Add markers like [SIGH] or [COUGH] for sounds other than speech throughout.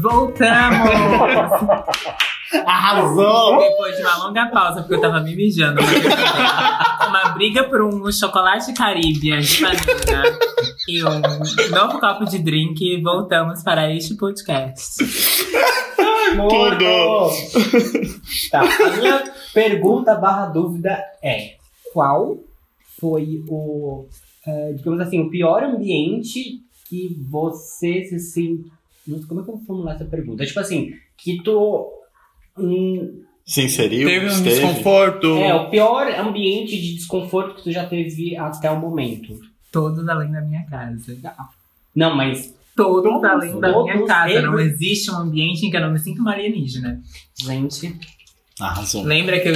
Voltamos! [LAUGHS] Arrasou! Depois de uma longa pausa, porque eu tava me mijando. mas [LAUGHS] Uma briga por um chocolate Caribbean de banana e um novo copo de drink. Voltamos para este podcast. Tudo! Tá, a minha pergunta barra dúvida é qual foi o, eh, digamos assim, o pior ambiente que você se sente... Como é que eu vou formular essa pergunta? Tipo assim, que tu... hum, Se inseriu? Teve um esteve? desconforto. é, o pior ambiente de desconforto que tu já teve até o momento. Todos além da minha casa. Não, mas, Todos, Todos, além da minha todos casa. eles- Não existe um ambiente em que eu não me sinto uma alienígena. gente... Arrasou. Lembra que eu.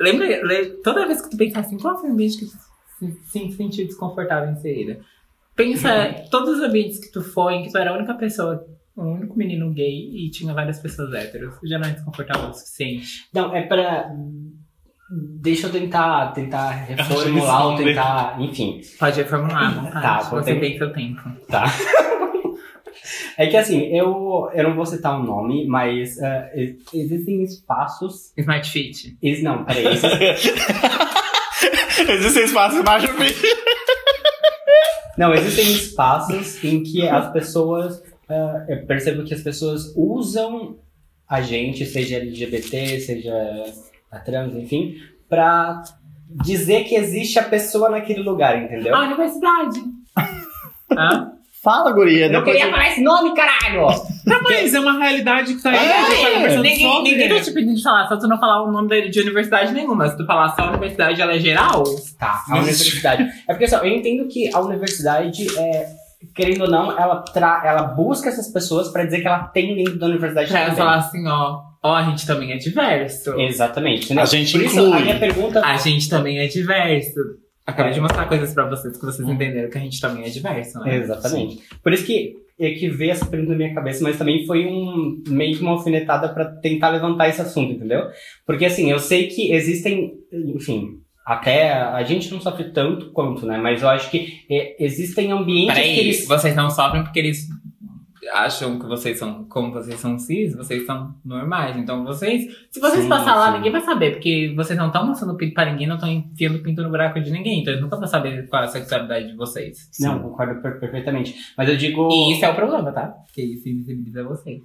Lembra, le- toda vez que tu pensar assim, qual foi o ambiente que tu se, se sentiu desconfortável inserida? Pensa todos os ambientes que tu foi, em que tu era a única pessoa, o único menino gay e tinha várias pessoas héteros. Já não é desconfortável o suficiente. Não, é pra... Deixa eu tentar, tentar reformular ou tentar... Enfim, Pode reformular, vontade. Tá, vou você tem seu tempo. Tá. [LAUGHS] É que assim, eu, eu não vou citar o nome, mas e- existem espaços. Smart Fit. Eles, não, peraí. Existem, [LAUGHS] Existem espaços mais não, existem espaços em que as pessoas. Eh, eu percebo que as pessoas usam a gente, seja LGBT, seja a trans, enfim, pra dizer que existe a pessoa naquele lugar, entendeu? A universidade. [LAUGHS] Hã? Fala, guria. eu queria falar esse nome, caralho! Não, mas é uma realidade que tá aí. É, a gente tá conversando Ninguém, sobre. ninguém tá te pedindo de falar, só tu não falar o nome da- de universidade nenhuma. Se tu falar só a universidade, ela é geral. Tá, a universidade. É porque assim, eu entendo que a universidade, é, querendo ou não, ela, tra ela busca essas pessoas pra dizer que ela tem dentro da universidade Pra ela falar assim, ó, ó, a gente também é diverso. Exatamente. entendeu? A gente Por isso, inclui. a minha pergunta. A gente também é diverso. Acabei de mostrar coisas pra vocês que vocês entenderam que a gente também é diverso, né? Exatamente. Por isso que é que veio essa pergunta na minha cabeça, mas também foi um meio que uma alfinetada pra tentar levantar esse assunto, entendeu? Porque assim, eu sei que existem, enfim, até a gente não sofre tanto quanto, né? Mas eu acho que é, existem ambientes que Peraí, eles. vocês não sofrem porque eles acham que vocês são, como vocês são cis, vocês são normais. Então vocês, se vocês Sim, passar lá, sim. ninguém vai saber, porque vocês não estão mostrando pinto pra ninguém, não estão enfiando pinto no buraco de ninguém. Então eles nunca vão saber qual é a sexualidade de vocês. Não, concordo per- perfeitamente. Mas eu digo. E isso é o problema, tá? Porque isso invisibiliza vocês.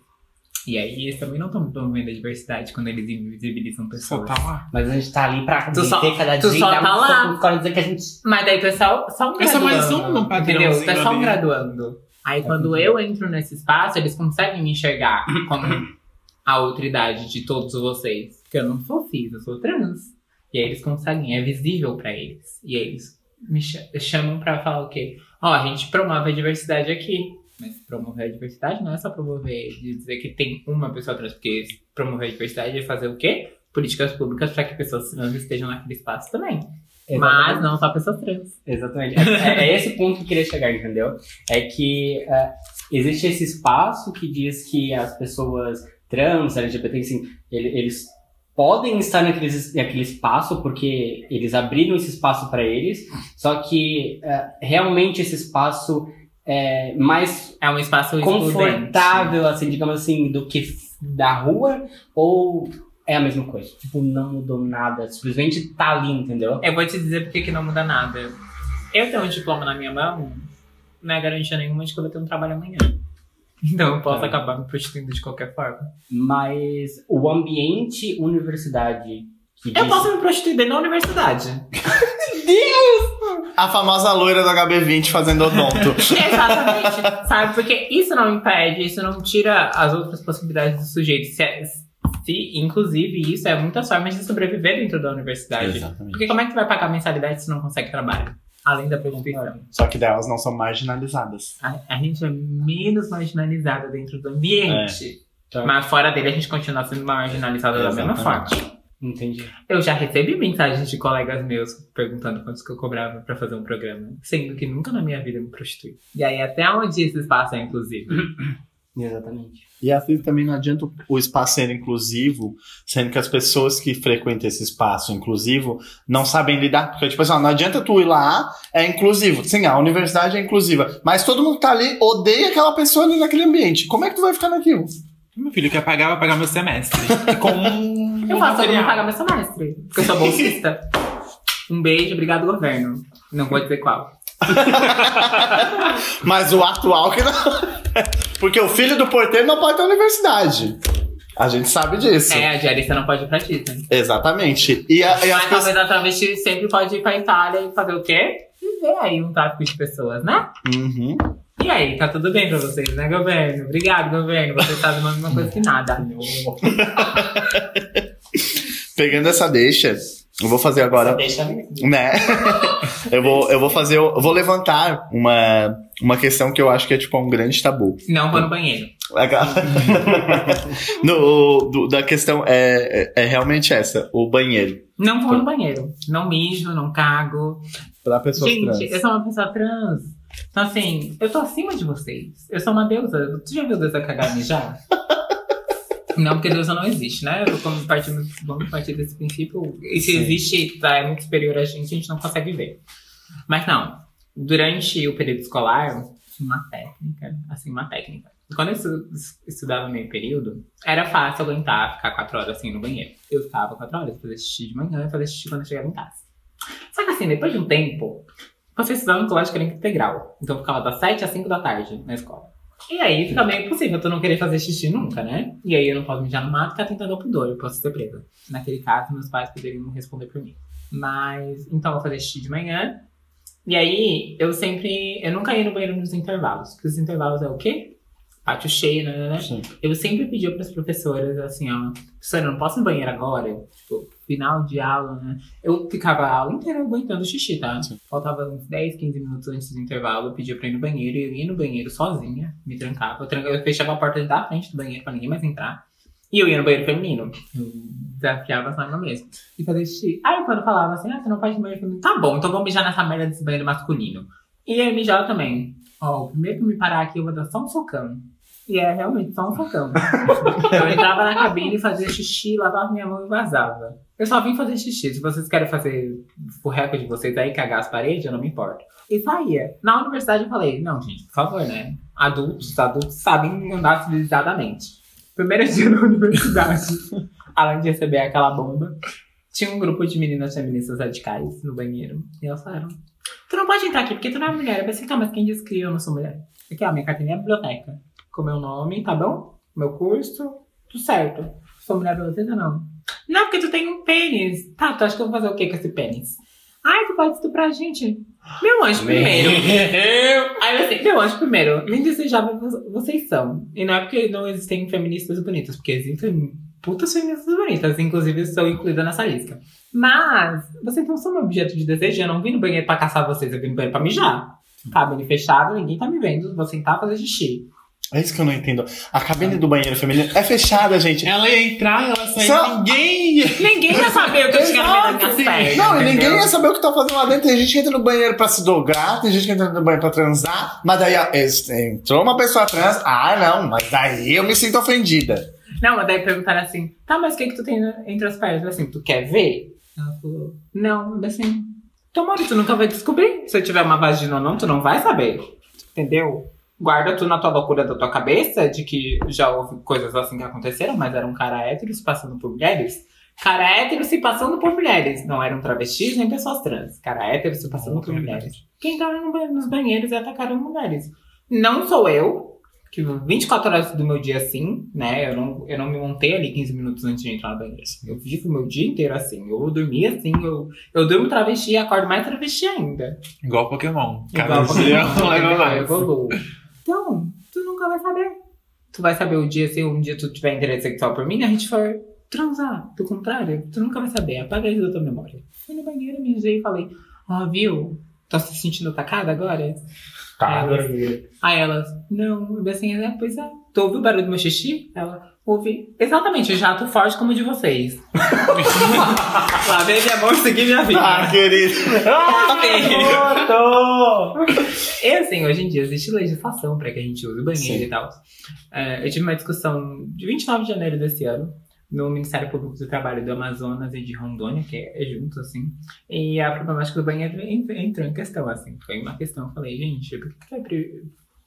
E aí eles também não estão promovendo a diversidade quando eles invisibilizam Só pessoas. tá lá. Mas a gente tá ali pra Tu só- dizer cada tu dia. só tá lá. Para dizer que a gente. Mas daí tu é só, só um Essa é mais graduando. um no Entendeu? Tu é só um ali. graduando. Aí quando eu entro nesse espaço, eles conseguem me enxergar como a outra idade de todos vocês. Porque eu não sou cis, eu sou trans. E aí eles conseguem, é visível pra eles. E aí eles me cha- chamam pra falar o quê? Ó, a gente promove a diversidade aqui. Mas promover a diversidade não é só promover, de dizer que tem uma pessoa trans, porque promover a diversidade é fazer o quê? Políticas públicas para que pessoas trans estejam naquele espaço também. Mas não só pessoas trans. Exatamente. É, é esse ponto que eu queria chegar, entendeu? É que é, existe esse espaço que diz que as pessoas trans, LGBT, assim, ele- eles podem estar naquele, naquele espaço porque eles abriram esse espaço para eles, só que é, realmente esse espaço é mais É um espaço confortável, assim, digamos assim, do que da rua ou é a mesma coisa? Tipo, não mudou nada, simplesmente tá ali, entendeu? Eu vou te dizer por que que não muda nada. Eu tenho um diploma na minha mão, não é garantia nenhuma de que eu vou ter um trabalho amanhã. [LAUGHS] Então eu posso É. acabar me prostituindo de qualquer forma. Mas o ambiente universidade que Eu diz- posso me prostituir dentro da universidade. [LAUGHS] A famosa loira do HB20 fazendo odonto. [LAUGHS] Exatamente. Sabe? Porque isso não impede, isso não tira as outras possibilidades do sujeito. Se, é- se, inclusive, isso é muitas formas de sobreviver dentro da universidade. Exatamente. Porque como é que tu vai pagar mensalidade se não consegue trabalho? Além da prostituição. Só que delas não são marginalizadas. A, a gente é menos marginalizada dentro do ambiente. Tá. Mas fora dele a gente continua sendo marginalizada da mesma forma. Entendi. Eu já recebi mensagens de colegas meus perguntando quantos que eu cobrava pra fazer um programa. Sendo que nunca na minha vida eu me prostituí. E aí até onde esse espaço é inclusivo? [CLEARS THROAT] Exatamente. E às vezes também não adianta o- o espaço ser inclusivo, sendo que as pessoas que frequentam esse espaço inclusivo não sabem lidar. Porque, tipo assim, ó, não adianta tu ir lá, é inclusivo. Sim, a universidade é inclusiva. Mas todo mundo que tá ali odeia aquela pessoa ali naquele ambiente. Como é que tu vai ficar naquilo? Meu filho quer pagar, vai pagar meu semestre. Com um Eu faço todo material. mundo pagar meu semestre. Porque eu sou bolsista. [LAUGHS] um beijo, obrigado, governo. Não vou dizer qual. [LAUGHS] Mas o atual que não. [LAUGHS] Porque o filho do porteiro não pode ter universidade. A gente sabe disso. É, a diarista não pode ir pra Disney. Exatamente. E, a, e as Mas pessoas. talvez a travesti sempre pode ir pra Itália e fazer o quê? Viver aí um tráfico de pessoas, né? Uhum. E aí, tá tudo bem pra vocês, né, governo? Obrigado, governo. Vocês fazem a mesma coisa que nada. Pegando essa deixa, eu vou fazer agora. Deixa mesmo. Né? [LAUGHS] eu, vou, eu vou fazer. Eu vou levantar uma, uma questão que eu acho que é tipo um grande tabu. Não vou no banheiro. [LAUGHS] no, do- da questão é, é, é realmente essa, o banheiro. Não vou no banheiro. Não mijo, não cago. Pra pessoas Gente, trans. eu sou uma pessoa trans. Então, assim, eu tô acima de vocês. Eu sou uma deusa. Tu já viu deusa cagar mijar? [LAUGHS] Não, porque deusa não existe, né? Como partindo, vamos partir desse princípio. E se Sim. existe, tá, é muito superior a gente, a gente não consegue ver. Mas não, durante o período escolar, uma técnica, assim, uma técnica. Quando eu estu- estudava meio período, era fácil aguentar ficar quatro horas assim no banheiro. Eu ficava quatro horas, fazia xixi de manhã e fazia xixi quando eu chegava em casa. Só que assim, depois de um tempo, você estudava no colégio integral. Então eu ficava das 7 às 5 da tarde na escola. E aí fica meio impossível tu não querer fazer xixi nunca, né? E aí eu não posso mijar no mato, ficar tentando ao pudor, eu posso ser presa. Naquele caso, meus pais poderiam responder por mim. Mas, então eu vou fazer xixi de manhã. E aí, eu sempre. Eu nunca ia no banheiro nos intervalos. Porque os intervalos é o quê? Pátio cheio, né? né, né? Sim. Eu sempre pedia para as professoras assim, ó, professora, eu não posso ir no banheiro agora? Tipo, final de aula, né? Eu ficava a aula inteira aguentando xixi, tá? Sim. Faltava uns 10, 15 minutos antes do intervalo, eu pedia pra ir no banheiro, e eu ia no banheiro sozinha, me trancava. Eu, trancava, eu fechava a porta da frente do banheiro pra ninguém mais entrar. E eu ia no banheiro feminino. Eu desafiava a Simon mesmo. E fazia xixi. Aí quando falava assim, ah, você não ir no banheiro feminino. Tá bom, então vamos mijar nessa merda desse banheiro masculino. E aí mijava também. Ó, o primeiro que me parar aqui, eu vou dar só um socão. E é realmente só um socão. [LAUGHS] eu entrava na cabine, fazia xixi, lavava minha mão e vazava. Eu só vim fazer xixi. Se vocês querem fazer o recorde de vocês aí, cagar as paredes, eu não me importo. E saía. Na universidade eu falei, não, gente, por favor, né? Adultos, adultos sabem andar civilizadamente. Primeiro dia na [LAUGHS] universidade, além de receber aquela bomba, tinha um grupo de meninas feministas radicais no banheiro. E elas falaram, tu não pode entrar aqui porque tu não é mulher. Eu pensei, tá, mas quem disse que eu não sou mulher? Aqui, ó, minha carteirinha é biblioteca. Com meu nome, tá bom? Meu curso, tudo certo. Sou mulher pra vocês ou não? Não, porque tu tem um pênis. Tá, tu acha que eu vou fazer o que com esse pênis? Ai, tu pode estuprar a gente. Meu anjo primeiro. Aí eu assim, meu anjo primeiro, nem desejável vo- vocês são. E não é porque não existem feministas bonitas, porque existem putas feministas bonitas, inclusive estou incluída nessa lista. Mas, vocês não são meu objeto de desejo, eu não vim no banheiro pra caçar vocês, eu vim no banheiro pra mijar. Cabine fechado, ninguém tá me vendo, vou sentar fazer xixi. É isso que eu não entendo. A cabine do banheiro feminino é fechada, gente. Ela ia entrar, ela saiu, Só- ninguém. Ninguém vai saber o que eu tinha no meio das pernas. Não, e ninguém ia saber o que tá fazendo lá dentro. Tem gente que entra no banheiro pra se dobrar, tem gente que entra no banheiro pra transar, mas daí ó, entrou uma pessoa trans. Ah, não, mas daí eu me sinto ofendida. Não, mas daí perguntaram assim, tá, mas o que que tu tem entre as pernas? Eu assim, tu quer ver? Ela falou, não, assim, tomara, tu nunca vai descobrir. Se eu tiver uma vagina ou não, tu não vai saber. Entendeu? Guarda tu na tua loucura da tua cabeça de que já houve coisas assim que aconteceram, mas era um cara hétero se passando por mulheres. Cara hétero se passando por mulheres. Não eram travestis nem pessoas trans. Cara hétero se passando por mulheres. Quem entraram no ba- nos banheiros e atacaram mulheres. Não sou eu, que 24 horas do meu dia assim, né? Eu não, eu não me montei ali 15 minutos antes de entrar no banheiro. Eu vivo o meu dia inteiro assim. Eu dormi assim, eu, eu durmo travesti e acordo mais travesti ainda. Igual Pokémon. Igual Cada Pokémon, dia [LAUGHS] leva Eu mais. evoluo. Então, tu nunca vai saber. Tu vai saber o dia, se um dia tu tiver interesse sexual por mim, a gente for transar. Do contrário, tu nunca vai saber. Apaga isso da tua memória. Fui no banheiro, mijei e falei, ó, viu? Tá se sentindo atacada agora? Tá, Elas- Aí elas, não, eu assim, é, pois é. Tu ouviu o barulho do meu xixi? Ela, ouvi. Exatamente, jato forte como o de vocês. [LAUGHS] Lavei minha mão e segui minha vida. Ah, querido. E assim, hoje em dia existe legislação para que a gente use o banheiro Sim. e tal. É, eu tive uma discussão de 29 de janeiro desse ano no Ministério Público do Trabalho do Amazonas e de Rondônia, que é junto, assim. E a problemática do banheiro en- entrou em questão, assim. Foi uma questão. Eu falei, gente, por que, vai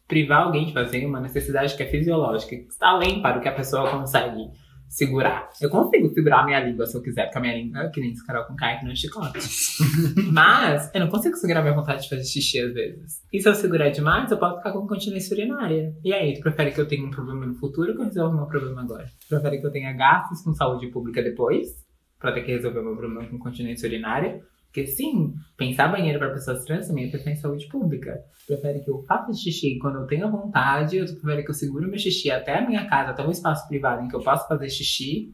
privar alguém de fazer uma necessidade que é fisiológica, que está além para o que a pessoa consegue segurar. Eu consigo segurar a minha língua se eu quiser, porque a minha língua é que nem esse Carol com Kai, que não é chicote. [LAUGHS] Mas eu não consigo segurar minha vontade de fazer xixi às vezes. E se eu segurar demais, eu posso ficar com continência urinária. E aí, tu prefere que eu tenha um problema no futuro ou que eu resolva o meu problema agora? Tu prefere que eu tenha gastos com saúde pública depois? Pra ter que resolver o meu problema com continência urinária? Porque sim, pensar banheiro para pessoas trans também é pensar em saúde pública. Prefere que eu faça xixi quando eu tenho vontade, tu prefere que eu segure meu xixi até a minha casa, até um espaço privado em que eu possa fazer xixi,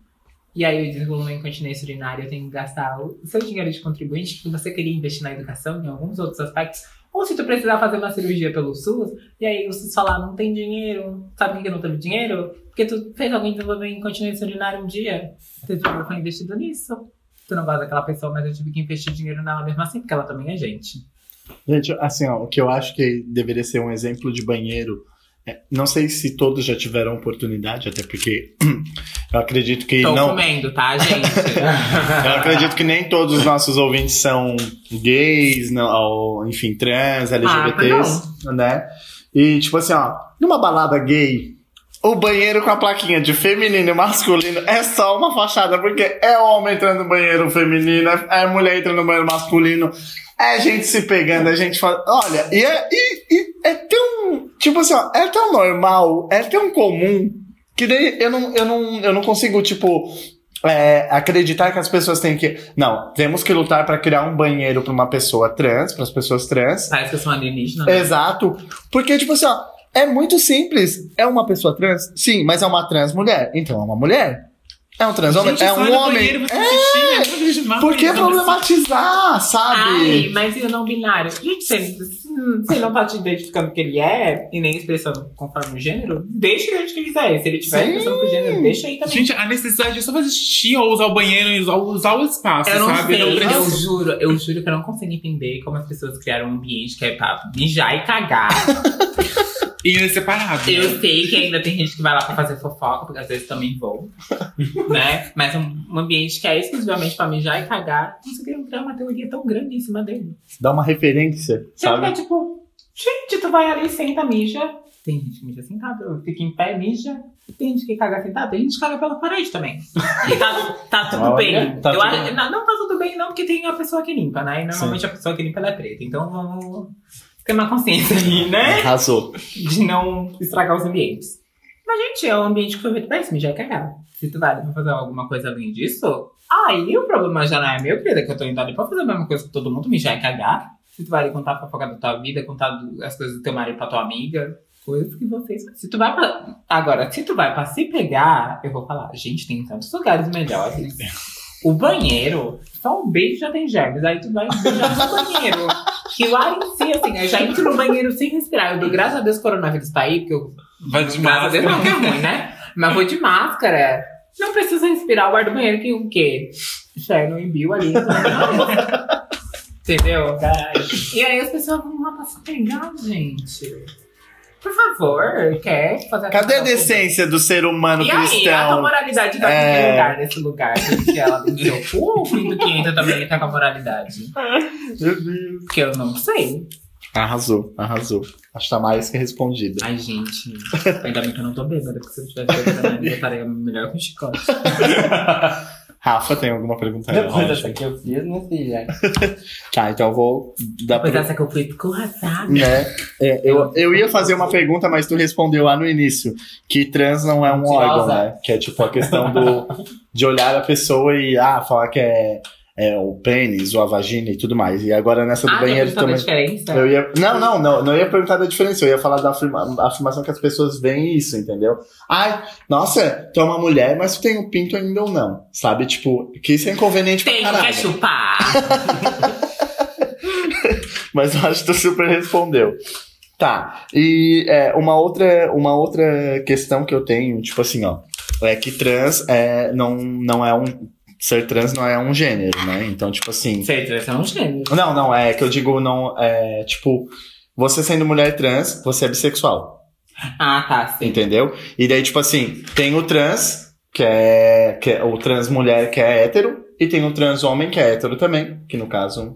e aí eu desenvolvo uma incontinência urinária, eu tenho que gastar o seu dinheiro de contribuinte que você queria investir na educação, em alguns outros aspectos, ou se tu precisar fazer uma cirurgia pelo SUS, e aí o SUS falar, não tem dinheiro, sabe por que não teve dinheiro? Porque tu fez alguém desenvolver incontinência urinária um dia, dinheiro foi investido nisso. Tu não gosta daquela pessoa, mas eu tive que investir dinheiro nela mesmo assim, porque ela também é gente. Gente, assim, ó, o que eu acho que deveria ser um exemplo de banheiro. é, não sei se todos já tiveram oportunidade, até porque [CLEARS THROAT] eu acredito que Tô não. comendo, tá, gente? [LAUGHS] Eu acredito que nem todos os nossos ouvintes são gays, não, ou, enfim, trans, LGBTs, né? E, tipo assim, ó, numa balada gay, o banheiro com a plaquinha de feminino e masculino é só uma fachada, porque é homem entrando no banheiro feminino, é é mulher entrando no banheiro masculino, é gente se pegando, é gente falando. Olha, e é, e- e é tão. Tipo assim, ó, é tão normal, é tão comum, que daí eu não, eu não, eu não consigo, tipo. é, acreditar que as pessoas têm que. Não, temos que lutar pra criar um banheiro pra uma pessoa trans, para as pessoas trans. Parece que eu sou uma alienígena. né? Exato. Porque, tipo assim, ó, é muito simples. É uma pessoa trans? Sim, mas é uma trans mulher. Então é uma mulher. É um trans homem? É um homem. banheiro você vejo mal, Por que problematizar, Ai, sabe? mas e o não binário? Gente, se ele, se ele não tá te identificando que ele é, e nem expressando conforme o gênero, deixa ele onde que ele quiser. Se ele tiver Sim. expressando pro gênero, deixa aí também. Gente, a necessidade é só fazer xixi ou usar o banheiro e usar, usar o espaço, eu não sabe? sei, Não eu precisa- juro, eu juro que eu não consigo entender como as pessoas criaram um ambiente que é pra mijar e cagar. [LAUGHS] E é separado. Eu né? sei que ainda tem gente que vai lá pra fazer fofoca, porque às vezes também vou, [LAUGHS] né? Mas um, um ambiente que é exclusivamente pra mijar e cagar, conseguiram criar uma teoria tão grande em cima dele. Dá uma referência, Sabe? É sabe? tipo, gente, tu vai ali, senta, mija. Tem gente que mija sentado, fica em pé, mija. Tem gente que caga sentado, tem gente que caga pela parede também. E tá, tá tudo Olha, bem. tá Eu tudo acho- bem. Não, não tá tudo bem, não, porque tem a pessoa que limpa, né? E normalmente a pessoa que limpa ela é preta. Então vamos ter uma consciência aí, né? Arrasou. De não estragar os ambientes. Mas, gente, é um ambiente que foi feito pra isso, mijar e cagar. Se tu vai pra fazer alguma coisa além disso, aí o problema já não é meu, querida, que eu tô indo ali pra fazer a mesma coisa que todo mundo, mijar e cagar. Se tu vai ali contar a fofoca da tua vida, contar as coisas do teu marido pra tua amiga, coisas que vocês. Se tu vai pra. Agora, se tu vai pra se pegar, eu vou falar, gente, tem tantos lugares melhores. [LAUGHS] O banheiro, só um beijo já tem germes. Aí tu vai beijar no banheiro. Que o ar em si, assim, eu já entro no banheiro sem respirar. Eu dou graças a Deus que o coronavírus tá aí, porque eu Vai de Graças a Deus não, máscara. que é ruim, né? Mas vou de máscara. Não precisa respirar o ar do banheiro, que o quê? Chernobyl ali. [LAUGHS] Entendeu? E aí as pessoas vão lá pra se pegar, gente. Por favor, quer fazer Cadê a decência do ser humano E aí, a tua cristão? moralidade tá É. que lugar nesse lugar? Que ela ou o [LAUGHS] fim do que entra também tá com a moralidade? Meu Deus. Porque eu não sei. Arrasou, arrasou. Acho que tá mais que respondida. Ai, gente. Ainda bem que eu não tô bêbada, porque se eu tivesse bêbada, eu estaria melhor com chicote. [LAUGHS] Rafa, tem alguma pergunta? Depois dessa que eu fiz, minha filha. [LAUGHS] Tá, então eu vou dar Depois pra... dessa que eu fui escorraçada. Né? É, eu, eu ia fazer uma pergunta, mas tu respondeu lá no início que trans não é um Mentirosa. órgão, né? Que é tipo a questão do, de olhar a pessoa e ah, falar que é, é o pênis ou a vagina e tudo mais. E agora nessa do Ah, tem banheiro também. diferença? Eu ia, não, não, não, não ia perguntar da diferença, eu ia falar da afirma- afirmação que as pessoas veem isso, entendeu? Ai, nossa, tu é uma mulher, mas tu tem um pinto ainda ou não, sabe? Tipo, que isso é inconveniente Tem, pra quer caralho. chupar? [LAUGHS] Mas eu acho que tu super respondeu. Tá, e é, uma, outra, uma outra questão que eu tenho, tipo assim, ó, é que trans é, não, não é um. Ser trans não é um gênero, né? Então, tipo assim. Certo, é um gênero. Não, não, é que eu digo, não. É tipo, você sendo mulher trans, você é bissexual, Ah, tá, sim. entendeu? E daí, tipo assim, tem o trans, que é, que é o trans mulher que é hétero, e tem o trans homem que é hétero também, que no caso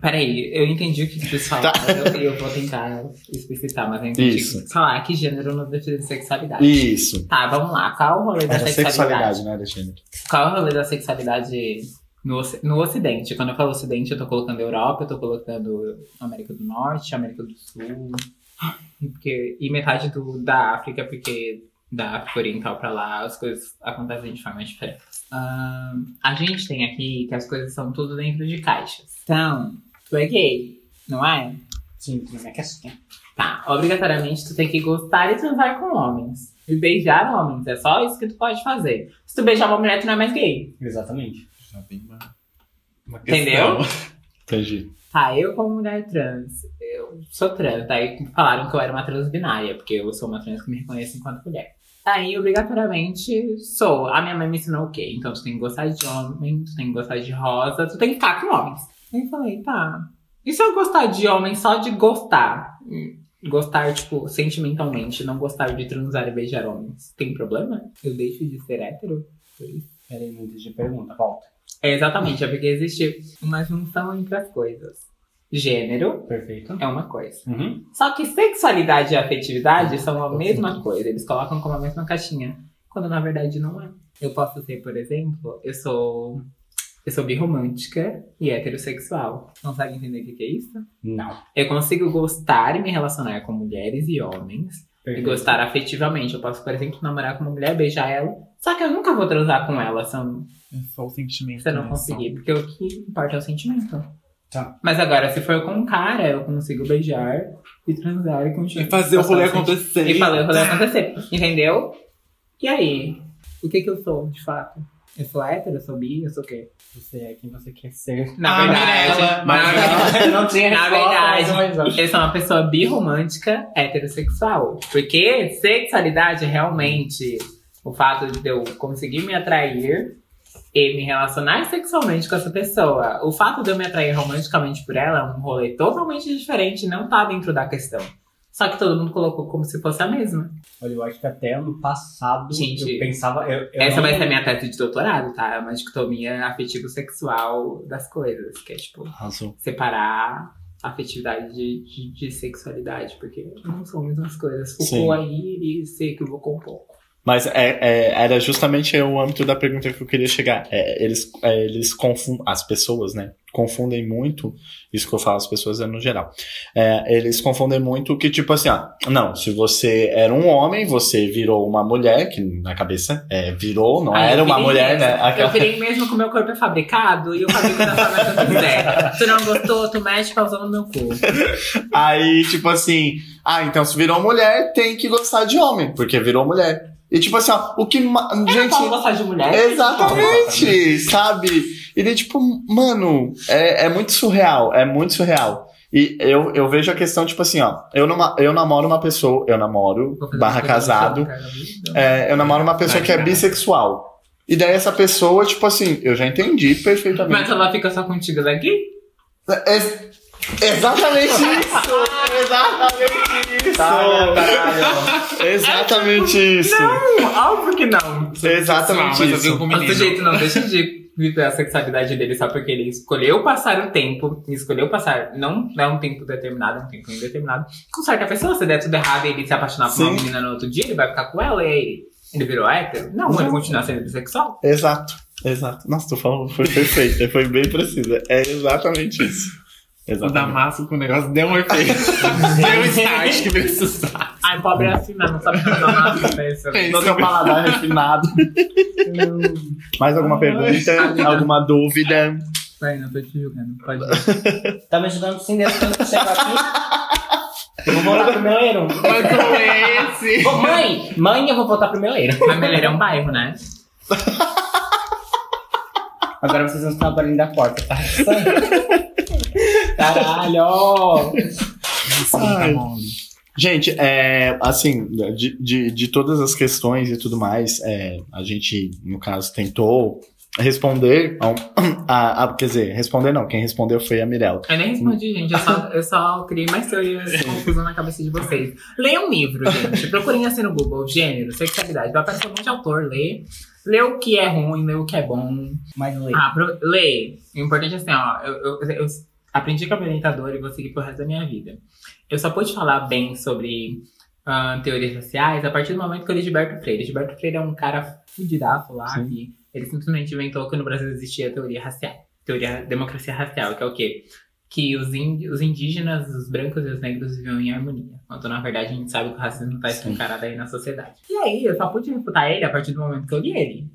Peraí, eu entendi o que vocês falaram. Tá. Eu, eu vou tentar explicitar, mas eu entendi. Isso. Falar que gênero não define sexualidade. Isso. Tá, vamos lá. Qual é o rolê da Era sexualidade? sexualidade, né, Alexandre? Qual é o rolê da sexualidade no, no Ocidente? Quando eu falo Ocidente, eu tô colocando Europa, eu tô colocando América do Norte, América do Sul. E, porque, e metade do, da África, porque da África Oriental pra lá as coisas acontecem de formas diferentes. Ahn, a gente tem aqui que as coisas são tudo dentro de caixas. Então, tu é gay, não é? Sim, na minha caixinha. Tá, obrigatoriamente tu tem que gostar e transar com homens. E beijar homens, é só isso que tu pode fazer. Se tu beijar uma mulher, tu não é mais gay. Exatamente. Já tem uma, uma Entendeu? Entendi. Tá, eu como mulher trans, eu sou trans. Daí falaram que eu era uma transbinária, porque eu sou uma trans que me reconhece enquanto mulher. Aí, obrigatoriamente, sou. A minha mãe me ensinou o quê? Então, tu tem que gostar de homem, tu tem que gostar de rosa, tu tem que ficar com homens. Aí eu falei, tá. E se eu gostar de homem só de gostar? Gostar, tipo, sentimentalmente, não gostar de transar e beijar homens. Tem problema? Eu deixo de ser hétero? Peraí, não a pergunta. Volta. É, exatamente, é porque existe uma junção entre as coisas. Gênero Perfeito. é uma coisa. Uhum. Só que sexualidade e afetividade são a mesma coisa. Eles colocam como a mesma caixinha. Quando na verdade não é. Eu posso ser, por exemplo, eu sou. Eu sou birromântica e heterossexual. Consegue entender o que que é isso? Não. Eu consigo gostar e me relacionar com mulheres e homens. E Perfeito. gostar afetivamente. Eu posso, por exemplo, namorar com uma mulher, beijar ela. Só que eu nunca vou transar com ela se eu É só o sentimento. se eu não né? conseguir. Porque o que importa é o sentimento. Tá. Mas agora, se for com um cara, eu consigo beijar e transar e continuar. É fazer o rolê acontecer. E fazer o rolê acontecer. Entendeu? E aí? O que que eu sou, de fato? Eu sou hétero, eu sou bi, eu sou o quê? Você é quem você quer ser. Na Ah, verdade, Mirella, na mas- verdade, [LAUGHS] não tinha Na resposta, verdade, mas- mas- eu sou uma pessoa birromântica heterossexual. Porque sexualidade é realmente o fato de eu conseguir me atrair e me relacionar sexualmente com essa pessoa. O fato de eu me atrair romanticamente por ela é um rolê totalmente diferente, não tá dentro da questão. Só que todo mundo colocou como se fosse a mesma. Olha, eu acho que até ano passado Gente, eu pensava. Eu, eu Essa não- vai ser a minha tese de doutorado, tá? É uma dicotomia afetivo-sexual das coisas. Que é tipo, Arrasou. separar afetividade de, de, de sexualidade, porque não são as mesmas coisas. Sim. Foucault aí, ele se equivocou um pouco. Mas é, é- era justamente o âmbito da pergunta que eu queria chegar. É, eles, é, eles confundem, as pessoas, né? Confundem muito, isso que eu falo, as pessoas é no geral. É, eles confundem muito que, tipo assim, ó, não, se você era um homem, você virou uma mulher, que na cabeça é, virou, não Ah, era eu uma mulher, mesmo. né? Eu Aquela- virei mesmo que o meu corpo é fabricado e eu fabrico da forma que eu quiser. [LAUGHS] Se não gostou, tu mexe causando no meu cu. Aí, tipo assim, ah, então se virou mulher, tem que gostar de homem, porque virou mulher. E tipo assim, ó, o que. ma- Eu Gente. posso gostar de mulher? Exatamente, sabe? E daí, tipo, mano, é, é muito surreal, é muito surreal. E eu, eu vejo a questão, tipo assim, ó, eu, numa, eu namoro uma pessoa, eu namoro, barra casado, é, eu namoro uma pessoa que é bissexual. E daí essa pessoa, tipo assim, eu já entendi Mas perfeitamente. ela fica só contigo daqui? É- exatamente isso! [LAUGHS] Exatamente isso! Caralho. Exatamente isso! Óbvio que não. Exatamente Mas eu isso. com O menino. sujeito não deixa de viver a sexualidade dele só porque ele escolheu passar o tempo, escolheu passar, não é um tempo determinado, é um tempo indeterminado, com certa pessoa. Se der tudo errado e ele se apaixonar por uma Sim. menina no outro dia, ele vai ficar com ela e aí ele virou hétero? Não, ele Não. continua sendo bissexual. Exato, exato. Nossa, tu falou, foi perfeito, foi bem precisa. É exatamente isso. O Exatamente. Damasco com o negócio deu um efeito. [LAUGHS] deu um start que precisava. Ai, pobre é assim, né? Não sabe fazer nada. pensa. É No isso teu paladar refinado. [LAUGHS] Mais alguma pergunta? Alguma dúvida? Vai, não tô te julgando. Pode ir. Tá me ajudando sim, desde quando tu chegou aqui. Eu vou voltar pro meleiro. Mas como é esse? Ô, mãe! Mãe, eu vou voltar pro meleiro. Mas Meleiro é um bairro, né? Agora vocês vão estar o barulho da porta, tá? [LAUGHS] Caralho! Ai. Gente, é, assim, de, de, de todas as questões e tudo mais, é, a gente, no caso, tentou responder a, [CLEARS THROAT] a, a- Quer dizer, responder não, quem respondeu foi a Mirella. Eu nem respondi, gente. Eu só, eu só criei mais teorias confusas na cabeça de vocês. Leiam um livro, gente. Procurem assim no Google, gênero, sexualidade. Vai aparecer um monte de autor, lê. Lê o que é ruim, lê o que é bom. Mais lei. Ah, pro, lê. O importante é assim, ó. Eu, eu, eu aprendi com a minha orientadora e vou seguir pro resto da minha vida. Eu só pude falar bem sobre ah, teorias raciais a partir do momento que eu li Gilberto Freire. Gilberto Freire é um cara fudidaço lá, Sim. que ele simplesmente inventou que no Brasil existia a teoria racial. Teoria democracia racial, que é o quê? Que os, os indígenas, os brancos e os negros viviam em harmonia. Quando na verdade a gente sabe que o racismo tá escancarado aí na sociedade. E aí, eu só pude refutar ele a partir do momento que eu li ele.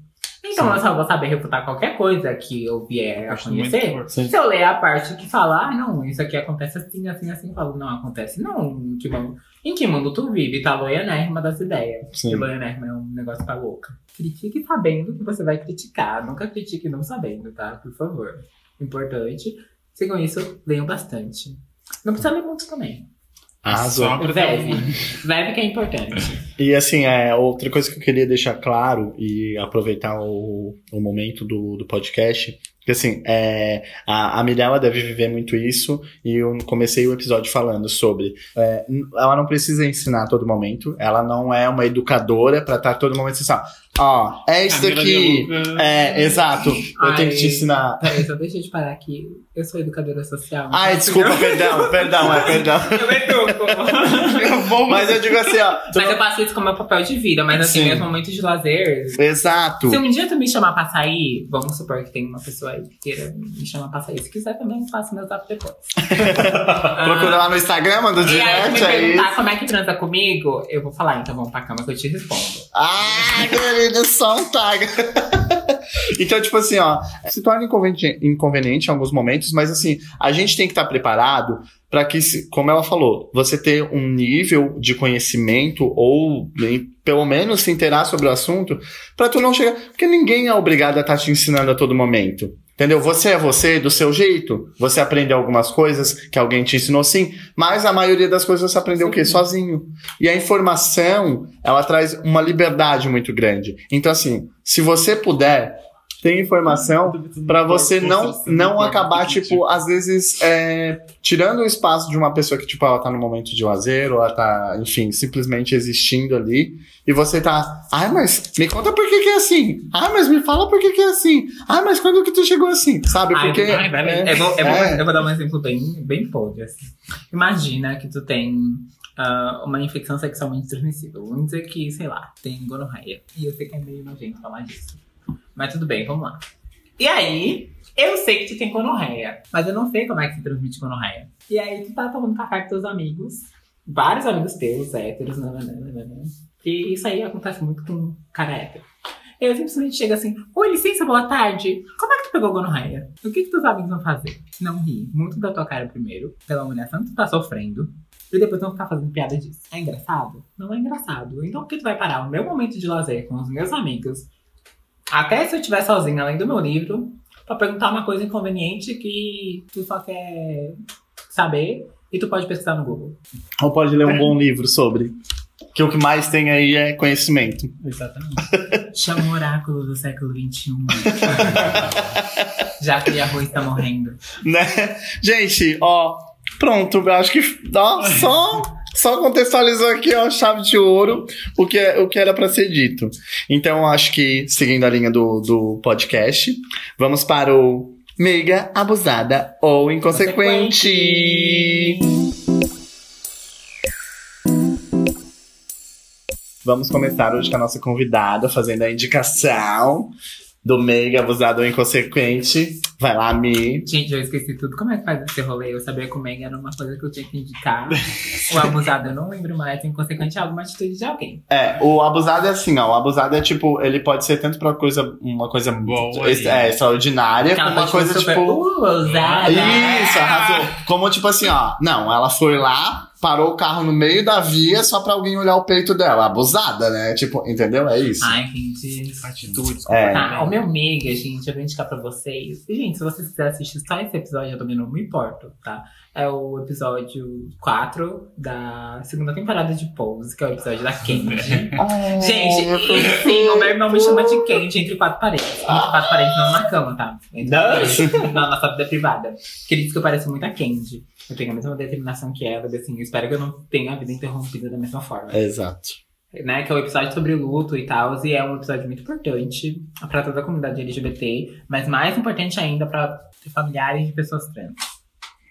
Então eu só vou saber refutar qualquer coisa que eu vier a conhecer. Se eu ler a parte que fala, ah, não, isso aqui acontece assim, assim, assim, eu falo, não acontece. Não, tipo, em que mundo tu vive? Tá loianérrima das ideias. E loianérrima é um negócio pra louca. Critique sabendo que você vai criticar. Nunca critique não sabendo, tá? Por favor. Importante. Sigam isso, leiam bastante. Não precisa ler muito também. Arrasou. Só um- [LAUGHS] Veve que é importante. E assim, é, outra coisa que eu queria deixar claro e aproveitar o, o momento do, do podcast, que assim, é, a, a Mirella deve viver muito isso, e eu comecei o episódio falando sobre. é, ela não precisa ensinar a todo momento, ela não é uma educadora pra estar a todo momento assim, ó, é isso Camila Luca. É, exato. Eu tenho que te Ai. ensinar. Peraí, só deixa eu te parar aqui. Eu sou educadora social. Ai, desculpa, perdão, perdão, é perdão. [LAUGHS] Eu educo. [LAUGHS] Mas eu digo assim, ó. Mas eu faço isso como meu papel de vida, mas assim, Sim. meus momentos de lazer. Exato. Se um dia tu me chamar pra sair, vamos supor que tem uma pessoa aí que queira me chamar pra sair. Se quiser também, faço meu zap depois. [LAUGHS] Procura lá no Instagram, manda aí, tu me direct, é isso. perguntar como é que transa comigo, eu vou falar, então vamos pra cama que eu te respondo. Ah, querido, só um tag. [LAUGHS] então, tipo assim, ó, se torna inconveniente, em alguns momentos, mas assim, a gente tem que estar preparado para que, como ela falou, você ter um nível de conhecimento ou em- pelo menos se inteirar sobre o assunto, para tu não chegar, porque ninguém é obrigado a estar te ensinando a todo momento. Entendeu? Você é você do seu jeito. Você aprende algumas coisas que alguém te ensinou sim, mas a maioria das coisas você aprendeu o quê? Sozinho. E a informação, ela traz uma liberdade muito grande. Então, assim, se você puder, tem informação para você não, não acabar, tipo, às vezes, é, tirando o espaço de uma pessoa que, tipo, ela tá no momento de lazer, ou ela tá, enfim, simplesmente existindo ali, e você tá, ai, mas me conta por que que é assim. Ai, mas me fala por que que é assim. Ai, mas quando que tu chegou assim? Sabe? Porque. ai, vai, é, eu, vou, eu, vou, é. eu vou dar um exemplo bem, bem podre, assim. Imagina que tu tem ah, uma infecção sexualmente transmissível. Vamos dizer que, sei lá, tem gonorreia. E eu sei que é meio nojento falar disso. Mas tudo bem, vamos lá. E aí, eu sei que tu tem gonorreia, mas eu não sei como é que se transmite gonorreia. E aí, tu tá tomando café com teus amigos, vários amigos teus, héteros, nananana. E isso aí acontece muito com cara hétero. Eu simplesmente chego assim, oi, licença, boa tarde. Como é que tu pegou gonorreia? O que que teus amigos vão fazer? Não rir muito da tua cara primeiro, pela humilhação que tu tá sofrendo, e depois vão ficar fazendo piada disso. É engraçado? Não é engraçado. Então por que tu vai parar o meu momento de lazer com os meus amigos, até se eu estiver sozinha, além do meu livro, pra perguntar uma coisa inconveniente que tu só quer saber e tu pode pesquisar no Google. Ou pode ler um bom livro sobre. Que o que mais tem aí é conhecimento. Exatamente. [LAUGHS] Chama o oráculo do século XXI. [LAUGHS] Já que o arroz tá morrendo. né? Gente, ó, pronto, eu acho que ó, só só contextualizou aqui, ó, chave de ouro, o que, é- o que era pra ser dito. Então, acho que, seguindo a linha do, do podcast, vamos para o meiga, abusada ou inconsequente. Vamos começar hoje com a nossa convidada, fazendo a indicação do meiga, abusado ou inconsequente. Vai lá, Mi. Gente, eu esqueci tudo. Como é que faz esse rolê? Eu sabia que o Meg era uma coisa que eu tinha que indicar. o abusado eu não lembro mais. Inconsequente é alguma atitude de alguém. É, o abusado é assim, ó. O abusado é tipo, ele pode ser tanto pra coisa, uma coisa Boa é, extraordinária, Aquela como uma coisa tipo. Uh, ousada. Isso, arrasou. Como tipo assim, ó. Não, ela foi lá, parou o carro no meio da via só pra alguém olhar o peito dela. Abusada, né? Tipo, entendeu? É isso. Ai, gente. Atitudes. É. Tá, o meu mega, gente, eu vou indicar pra vocês. E, gente, se vocês quiserem assistir só esse episódio, eu também não me importo, tá? É o episódio 4 da segunda temporada de Pose, que é o episódio da Candy. [LAUGHS] Gente, enfim, o meu irmão me chama de Candy entre quatro paredes. Entre quatro paredes, não na cama, tá? Entre quatro paredes, na nossa vida privada. Porque ele diz que eu pareço muito a Candy. Eu tenho a mesma determinação que ela, e, assim, eu espero que eu não tenha a vida interrompida da mesma forma Exato. né, que é o episódio sobre luto e tal, e é um episódio muito importante para toda a comunidade LGBT, mas mais importante ainda para familiares de pessoas trans.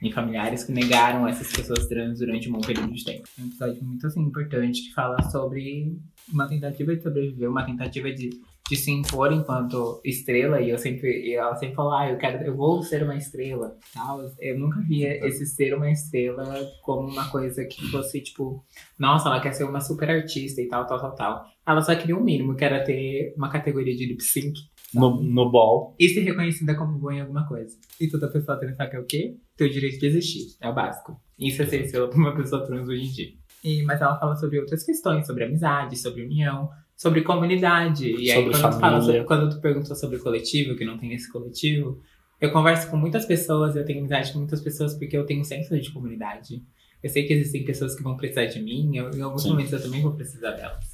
Em familiares que negaram essas pessoas trans durante um bom período de tempo. É um episódio muito assim, importante que fala sobre uma tentativa de sobreviver, uma tentativa de, de se impor enquanto estrela. E eu sempre, e ela sempre fala, ah, eu quero, eu vou ser uma estrela. Tal. Eu nunca via esse ser uma estrela como uma coisa que fosse tipo, nossa, ela quer ser uma super artista e tal, tal, tal, tal. Ela só queria o mínimo, que era ter uma categoria de lip sync No, no ball. e ser reconhecida como boa em alguma coisa. E toda pessoa trans sabe que é o quê? Ter o direito de existir. É o básico. Isso é ser estrela pra uma pessoa trans hoje em dia. E, mas ela fala sobre outras questões, sobre amizade, sobre união, sobre comunidade. E aí, quando, tu fala família. sobre- quando tu perguntou sobre coletivo, que não tem esse coletivo, eu converso com muitas pessoas, eu tenho amizade com muitas pessoas porque eu tenho um senso de comunidade. Eu sei que existem pessoas que vão precisar de mim, eu, em alguns Sim. momentos eu também vou precisar delas.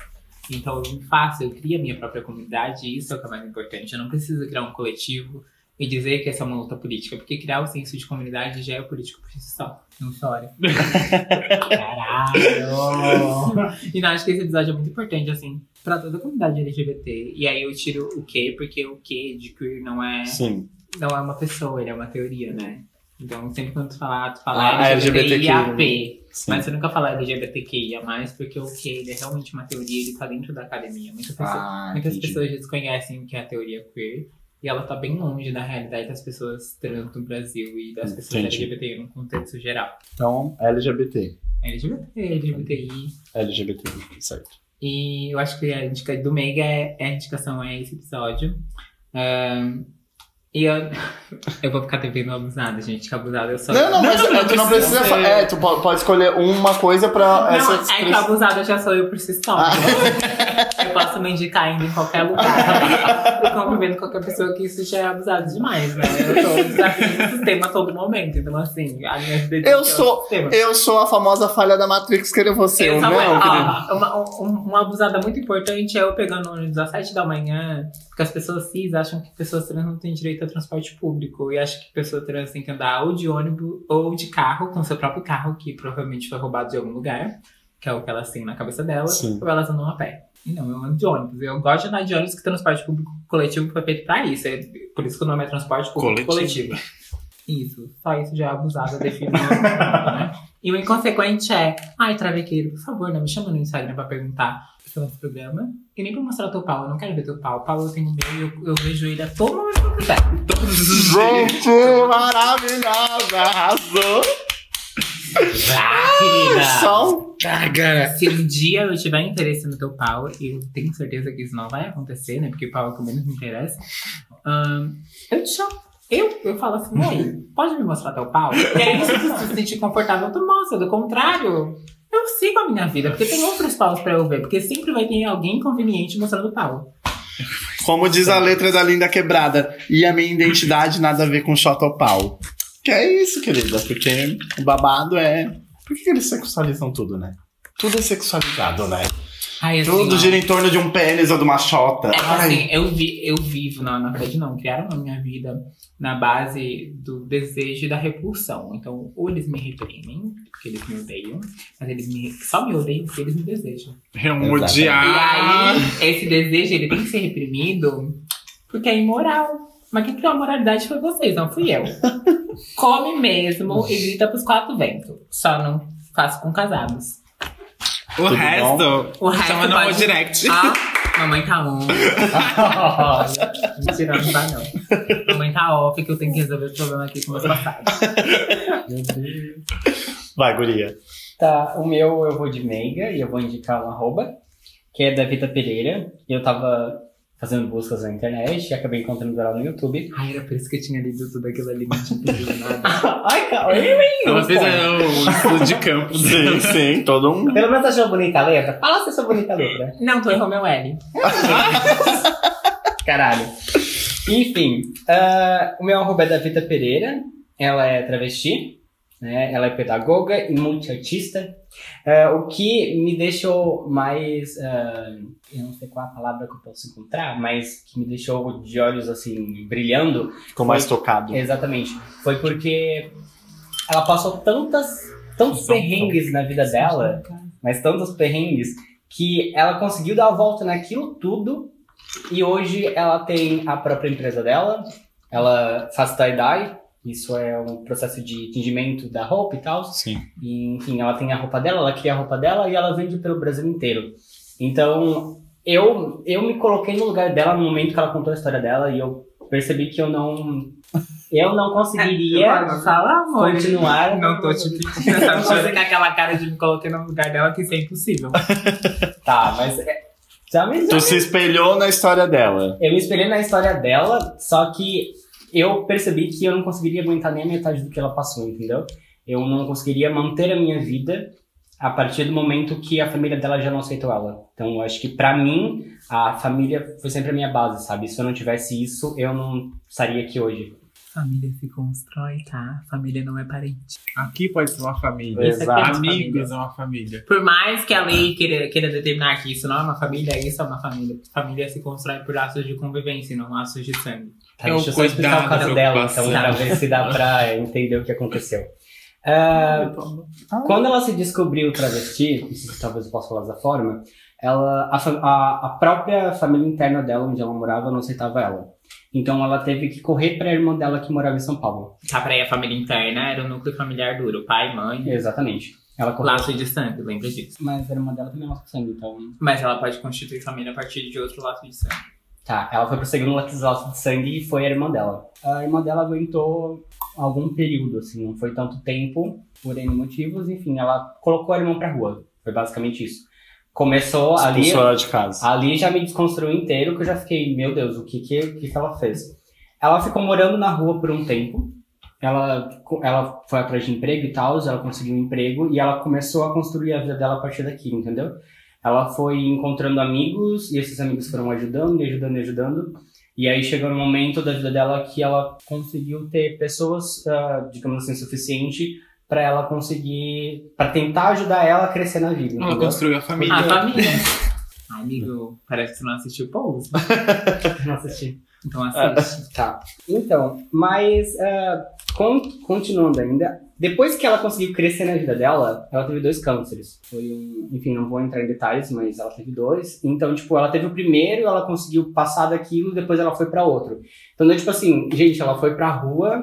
Então eu faço, eu crio a minha própria comunidade e isso é o que é mais importante. Eu não preciso criar um coletivo e dizer que essa é uma luta política, porque criar o senso de comunidade já é político por si só. Não chora. [LAUGHS] Caralho! e não, acho que esse episódio é muito importante, assim, pra toda a comunidade LGBT. E aí eu tiro o quê, porque o quê de queer não é, Sim. não é uma pessoa, ele é uma teoria, né? Então sempre quando tu falar, tu fala Ah, LGBTIAP. Sim. Mas você nunca fala LGBTQIA+, porque o que ele é realmente uma teoria, ele tá dentro da academia. Muitas pessoas, Ah, muitas entendi. pessoas desconhecem o que é a teoria queer. E ela tá bem longe da realidade das pessoas trans no Brasil e das pessoas Entendi. LGBT no contexto geral. Então, LGBT. LGBT, LGBTI. LGBT, certo. E eu acho que a indica do Meiga é, é a indicação é esse episódio. Ahn, e eu, [LAUGHS] eu vou ficar devendo abusada, gente, que abusada eu só. Não, não, mas tu não precisa. fa- É, tu po- pode escolher uma coisa pra Não, essa é que abusada já sou eu por si só. Ah. [LAUGHS] Eu posso me indicar indo em qualquer lugar. Eu convivendo com qualquer pessoa que isso já é abusado demais, né? Eu tô [LAUGHS] desafiando o sistema a todo momento. Então, assim, a minha vida Eu é o sou-. Eu sou a famosa falha da Matrix, você. Eu Eu só- não, querido. ó, uma, um- uma abusada muito importante é eu pegando o ônibus às 7 da manhã, porque as pessoas cis acham que pessoas trans não têm direito a transporte público. E acham que pessoa trans tem que andar ou de ônibus ou de carro, com seu próprio carro, que provavelmente foi roubado de algum lugar, que é o que elas têm na cabeça delas, Sim. ou elas andam a pé. E não, eu ando de ônibus. Eu gosto de andar de ônibus, que transporte público coletivo foi feito pra isso. É por isso que o nome é transporte público Coletivo. coletivo. Isso, só isso já é abusado, define né? [LAUGHS] E o inconsequente é, ai, travequeiro, por favor, não me chama no Instagram pra perguntar sobre esse programa. E nem pra mostrar teu pau, eu não quero ver teu pau. O pau eu tenho meio, eu, eu vejo ele a todo momento que eu quiser. Gente, maravilhosa, arrasou. Ah, querida! Um- Caga. Se um dia eu tiver interesse no teu pau, e eu tenho certeza que isso não vai acontecer, né? Porque o pau é o que menos me interessa. ahn, eu te chamo. Eu, eu falo assim, oi, pode me mostrar teu pau? E aí, se você se sentir confortável, tu mostra. Do contrário, eu sigo a minha vida, porque tem outros paus pra eu ver. Porque sempre vai ter alguém inconveniente mostrando o pau. Como diz a letra da Linda Quebrada, e a minha identidade nada a ver com shot ou pau. Que é isso, querida, porque o babado é. Por que que eles sexualizam tudo, né? Tudo é sexualizado, né? Ai, assim, Tudo ó, gira em torno de um pênis ou de uma chota. É Ai, assim, eu, vi, eu vivo, na, na verdade não, criaram a minha vida na base do desejo e da repulsão. Então, ou eles me reprimem, porque eles me odeiam, mas eles me, só me odeiam porque eles me desejam. É um Exatamente. E odiar. aí, esse desejo, ele tem que ser reprimido porque é imoral. Mas quem criou a moralidade foi vocês, não fui eu. Come mesmo e grita pros quatro ventos. Só não faço com casados. O Tudo resto, O resto chama no pode- direct. Ah, mamãe tá on. [LAUGHS] Mentira, não tá não. Mamãe tá off que eu tenho que resolver o problema aqui com meus passados. Meu Deus. Vai, guria. Tá, o meu eu vou de Meiga e eu vou indicar um arroba, que é da Vita Pereira. Eu tava fazendo buscas na internet e acabei encontrando ela no YouTube. Ai, era por isso que eu tinha lido tudo aquilo ali, não tinha pedido nada. [LAUGHS] Ai, calma, Ela fez é, o estudo de campo. Sim, [LAUGHS] sim, todo um. Pelo menos achou bonita a letra? Fala se achou bonita a letra. Não, tu errou meu L. [LAUGHS] Caralho. Enfim, ah, o meu arroba é da Vita Pereira. Ela é travesti, né? Ela é pedagoga e multiartista. Ah, o que me deixou mais. ah, eu não sei qual a palavra que eu posso encontrar, mas que me deixou de olhos assim, brilhando. Ficou mais tocado. Exatamente. Foi porque ela passou tantas, tantos perrengues na vida dela mas tantos perrengues, que ela conseguiu dar a volta naquilo tudo e hoje ela tem a própria empresa dela, ela faz tie-dye, Isso é um processo de tingimento da roupa e tal. Sim. E, enfim, ela tem a roupa dela, ela cria a roupa dela e ela vende pelo Brasil inteiro. Então, eu, eu me coloquei no lugar dela no momento que ela contou a história dela e eu percebi que eu não. Eu não conseguiria amor. continuar. [LAUGHS] Não tô te [LAUGHS] pedindo. Fazendo com aquela cara de me coloquei no lugar dela que isso é impossível. [LAUGHS] Tá, mas. é- Já me, já Tu se espelhou na história dela. Eu me espelhei na história dela, só que eu percebi que eu não conseguiria aguentar nem a metade do que ela passou, entendeu? Eu não conseguiria manter a minha vida a partir do momento que a família dela já não aceitou ela. Então, eu acho que pra mim, a família foi sempre a minha base, sabe? Se eu não tivesse isso, eu não estaria aqui hoje. Família se constrói, tá? Família não é parente. Aqui pode ser uma família. Aqui é Amigos é uma família. Por mais que a lei queira, queira determinar que isso não é uma família, isso é uma família. Família se constrói por laços de convivência e não laços de sangue. Tá, É deixa eu só explicar o cuidado, caso a dela, então, pra ver se dá pra [LAUGHS] entender o que aconteceu. Ah, Quando ela se descobriu travesti, talvez eu possa falar dessa forma, ela, a, a, a própria família interna dela, onde ela morava, não aceitava ela. Então ela teve que correr pra irmã dela que morava em São Paulo. Tá, pra aí, a família interna era o núcleo familiar duro. Pai, mãe, Exatamente. Ela correu. laço de sangue, lembra disso. Mas a irmã dela também é nosso sangue, então. Mas ela pode constituir família a partir de outro laço de sangue. Tá, ela foi pro segundo laço de sangue e foi a irmã dela. A irmã dela aguentou algum período, assim, não foi tanto tempo, por N motivos, enfim, ela colocou a irmã pra rua. Foi basicamente isso. Começou ali. De casa. Ali já me desconstruiu inteiro, que eu já fiquei, meu Deus, o que que, que ela fez? Ela ficou morando na rua por um tempo. Ela, ela foi atrás de emprego e tal, ela conseguiu um emprego e ela começou a construir a vida dela a partir daquilo, entendeu? Ela foi encontrando amigos e esses amigos foram ajudando e ajudando e ajudando. E aí chegou no momento da vida dela que ela conseguiu ter pessoas, ah, digamos assim, suficiente para ela conseguir, para tentar ajudar ela a crescer na vida, Ela entendeu? construiu a família. A família. [LAUGHS] Amigo, parece que você não assistiu Pose. [LAUGHS] Não assisti. Então assiste. Tá. Então, mas ah, con- continuando ainda, depois que ela conseguiu crescer na vida dela, ela teve dois cânceres. Foi um, enfim, não vou entrar em detalhes, mas ela teve dois. Então, tipo, ela teve o primeiro, ela conseguiu passar daquilo, depois ela foi pra outro. Então, tipo assim, gente, ela foi pra rua,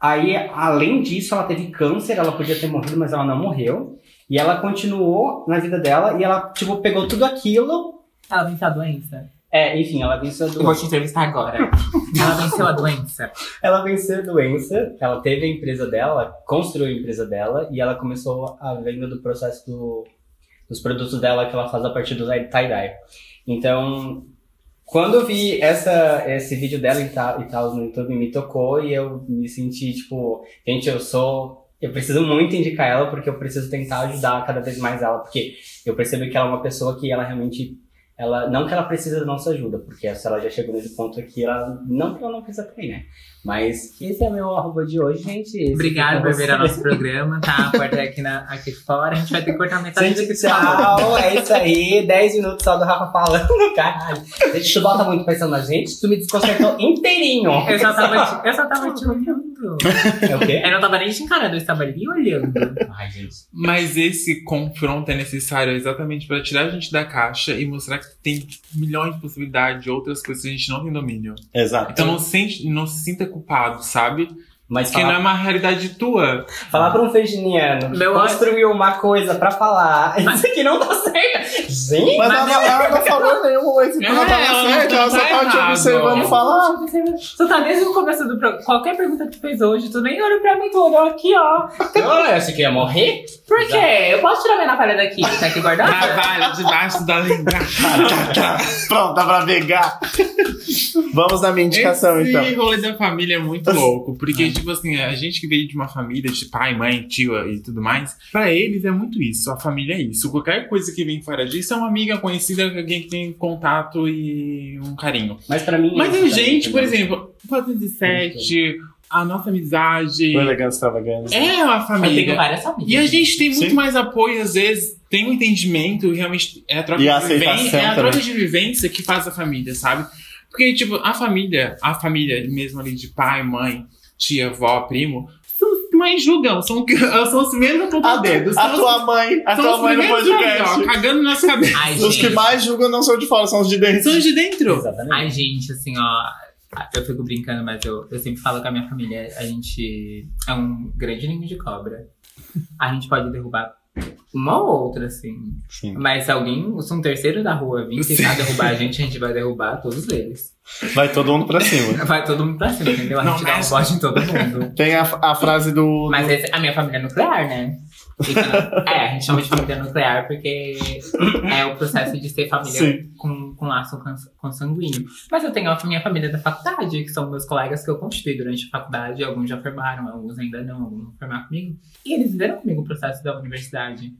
aí além disso, ela teve câncer, ela podia ter morrido, mas ela não morreu. E ela continuou na vida dela e ela, tipo, pegou tudo aquilo. Ela venceu a doença? É, enfim, ela venceu a Eu vou doença. te entrevistar agora. [LAUGHS] Ela venceu a doença. Ela venceu a doença, ela teve a empresa dela, construiu a empresa dela e ela começou a venda do processo do- dos produtos dela que ela faz a partir do tie-dye. Então, quando eu vi essa, esse vídeo dela e tal, e tal no YouTube, me tocou e eu me senti tipo, gente, eu sou. Eu preciso muito indicar ela porque eu preciso tentar ajudar cada vez mais ela, porque eu percebo que ela é uma pessoa que ela realmente. Ela, não que ela precisa da nossa ajuda, porque se ela já chegou nesse ponto aqui, ela não que ela não precisa ter, né? Mas esse é meu arroba de hoje, gente. Esse Obrigado por ver o nosso programa, tá? A porta é aqui, na, aqui fora. A gente vai ter que cortar metade Gente, daqui tchau, é isso aí. 10 minutos só do Rafa falando, [LAUGHS] caralho. Gente, tu bota muito pressão na gente, tu me desconcertou inteirinho. Eu só tava te, eu só tava te olhando. É o quê? Eu não tava nem te encarando, eu estava ali olhando. Ai, gente. Mas esse confronto é necessário exatamente para tirar a gente da caixa e mostrar que tem milhões de possibilidades de outras coisas que a gente não tem domínio. Exato. Então não, sente, não se sinta culpado, sabe? Mas Porque não falar, é uma realidade tua. falar pra um virginiano Meu construir uma coisa pra falar, isso aqui não tá certo. Gente, Mas, Mas ela, ela- ela não falou nenhum, mas então ela É, tava certa, ela só tá tava te errado. observando falar. Você tá desde o começo do programa. Qualquer pergunta que tu fez hoje, tu nem olhou pra mim, tu olhou aqui, ó. eu achei que ia morrer? Por quê? Eu posso tirar minha navalha daqui? Tá aqui guardada? Navalha debaixo da língua. Pronto, dá pra pegar. Vamos na minha indicação, Esse então. rolê da família é muito louco. Porque, tipo assim, a gente que veio de uma família de pai, mãe, tio e tudo mais, pra eles é muito isso. A família é isso. Qualquer coisa que vem fora disso é uma amiga conhecida, alguém que tem contato e um carinho. Mas pra mim. Mas isso a também, gente, por exemplo, 407, a nossa amizade. O elegante extravagante. É uma Eu tenho família. várias famílias. E a gente tem muito Sim. mais apoio, às vezes, tem um entendimento, realmente é a troca E a de vivência, é a também. troca de vivência que faz a família, sabe? Porque, tipo, a família, a família mesmo ali de pai, mãe, tia, avó, primo, mais julgam, são, são os menos A, apontados dedos. a são os- tua mãe, a tua mãe no aí, podcast. ó, cagando nas cabeças. Ai, Os que mais julgam não são de fora, são os de dentro. São os de dentro. Exatamente. Ai, gente, assim, ó. Eu fico brincando, mas eu, eu sempre falo que a minha família, a gente é um grande ninho de cobra. A gente pode derrubar uma ou outra, assim. Sim. Mas se alguém, se um terceiro da rua vir tentar derrubar a gente, a gente vai derrubar todos eles. Vai todo mundo pra cima. [LAUGHS] Vai todo mundo pra cima, entendeu? A gente Não dá um bote em todo mundo. Tem a, a frase do. Mas do- esse- a minha família é nuclear, né? É, a gente chama de família nuclear porque é o processo de ser família Sim. com, com laço cons- consanguíneo. Mas eu tenho a minha família da faculdade, que são meus colegas que eu constituí durante a faculdade. Alguns já formaram, alguns ainda não, alguns vão formar comigo. E eles viveram comigo o processo da universidade.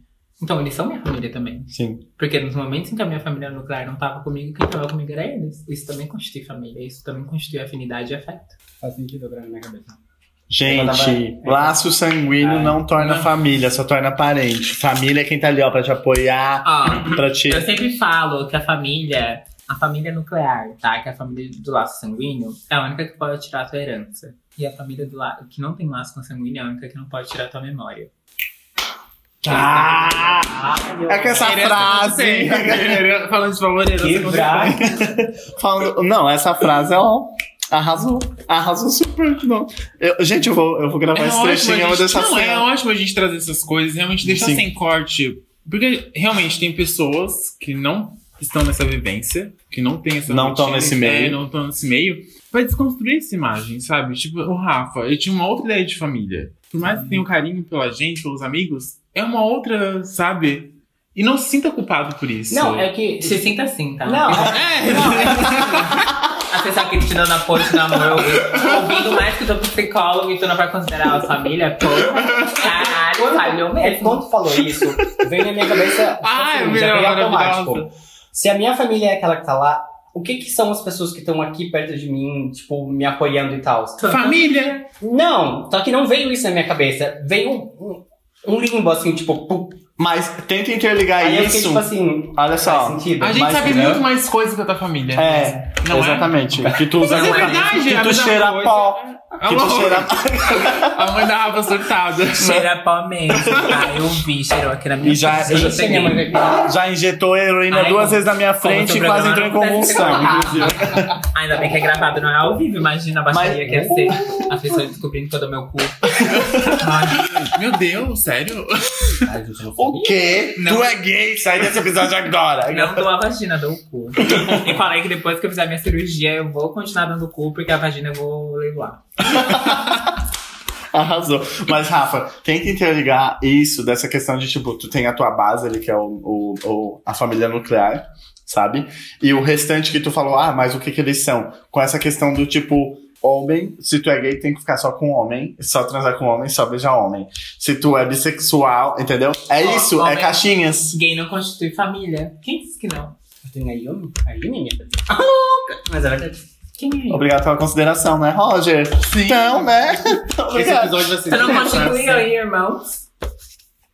Então eles são minha família também. Sim. Porque nos momentos em que a minha família nuclear não tava comigo, quem tava comigo era eles. Isso também constitui família, isso também constitui afinidade e afeto. Faz sentido agora na minha cabeça. Gente, tava- laço sanguíneo É. não torna Não. família, só torna parente. Família é quem tá ali, ó, pra te apoiar, Ó, pra te. Eu sempre falo que a família, a família nuclear, tá? Que é a família do laço sanguíneo, é a única que pode tirar a tua herança. E a família do la... que não tem laço consanguíneo é a única que não pode tirar a tua memória. Ah! É que essa frase. [LAUGHS] Falando de favor, herança com Quebrar. Falando- Não, essa frase, ó. Arrasou. Arrasou super. Não. Eu- gente, eu vou, eu vou gravar É esse trechinho, eu a vou gente, deixar não, é ótimo a gente trazer essas coisas, realmente deixar Sim. sem corte. Porque realmente tem pessoas que não estão nessa vivência, que não tem essa Não tão rotina, nesse é, meio. não estão nesse meio, vai desconstruir essa imagem, sabe? Tipo, o Rafa, ele tinha uma outra ideia de família. Por mais que tenha um carinho pela gente, pelos amigos, é uma outra, sabe? E não se sinta culpado por isso. Não, é que. Se sinta assim, tá? Não, [LAUGHS] A [LAUGHS] pessoa que te dando apoio de namoro, ouvindo mais que o teu psicólogo e tu não vai considerar a família, pô, caralho, falhou É, mesmo. quando tu falou isso, veio na minha cabeça. Ah, é assim, já veio maravilhosa. automático. Se a minha família é aquela que tá lá, o que que são as pessoas que estão aqui perto de mim, tipo, me apoiando e tal? Família! Não, só que não veio isso na minha cabeça. Veio um, um, um limbo, assim, tipo, pum. Mas tenta interligar Aí fiquei isso. tipo assim, Olha faz só. sentido. A gente Mas, sabe né? muito mais coisas que a tua família. É, Não é? exatamente. [LAUGHS] Que tu usa Mas é verdade, que a tu cheira coisa. pó. A Que tu cheira [LAUGHS] A mãe da Rafa surtada. Cheira pó mesmo, tá? Eu vi, cheirou aqui na minha E já- frente, eu já peguei. Já injetou heroína Ai, duas como- vezes na minha frente e quase entrou em convulsão. [LAUGHS] Ainda bem que é gravado, não é ao vivo. Imagina a baixaria Mas- que ia ser. As pessoas descobrindo todo o meu cu. Ai, Meu Deus, sério? Ai, gente, eu não O quê? Não. Tu é gay? Sai desse episódio agora. não dou a vagina, dou o cu. E falei que depois que eu fizer minha cirurgia, eu vou continuar dando o cu, porque a vagina eu vou leiloar. [LAUGHS] Arrasou. Mas, Rafa, tenta interligar isso dessa questão de, tipo, tu tem a tua base ali, que é o, o, o- a família nuclear, sabe? E o restante que tu falou, ah, mas o que que eles são? Com essa questão do, tipo, homem, se tu é gay, tem que ficar só com homem, só transar com homem, só beijar homem. Se tu é bissexual, entendeu? É Ó, isso, é caixinhas. Gay não constitui família. Quem disse que não? Eu tenho a Yumi? A Yumi, minha! Mas é verdade. Quem é? Obrigado pela consideração, né, Roger? Sim. Então, né? [LAUGHS] Esse episódio vai ser... Você não constituiu aí, irmãos?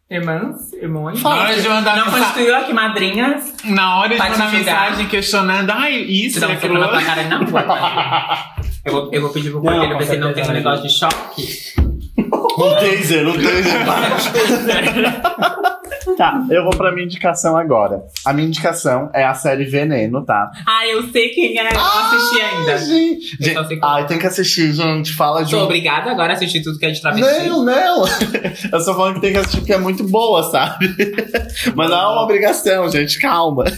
Irmãs? Irmãos? Na hora de mandar Não constituiu aqui madrinhas? na hora de mandar mensagem questionando, ai, isso, Te dá um soco aquilo na cara na [LAUGHS] rua, vou, eu vou pedir pro Não, porteiro com ver se ele não tem um negócio de choque. [LAUGHS] Um taser, um taser. [LAUGHS] tá, eu vou pra minha indicação agora. A minha indicação é a série Veneno, tá? ah, eu sei quem é, eu não assisti ainda. Gente, Eu sei qual- ai, tem que assistir, gente. Fala de Sou um... obrigada agora a assistir tudo que é de travesti. Não, não! [LAUGHS] Eu só falando que tem que assistir porque é muito boa, sabe? [LAUGHS] Mas não é uma obrigação, gente, calma. [LAUGHS]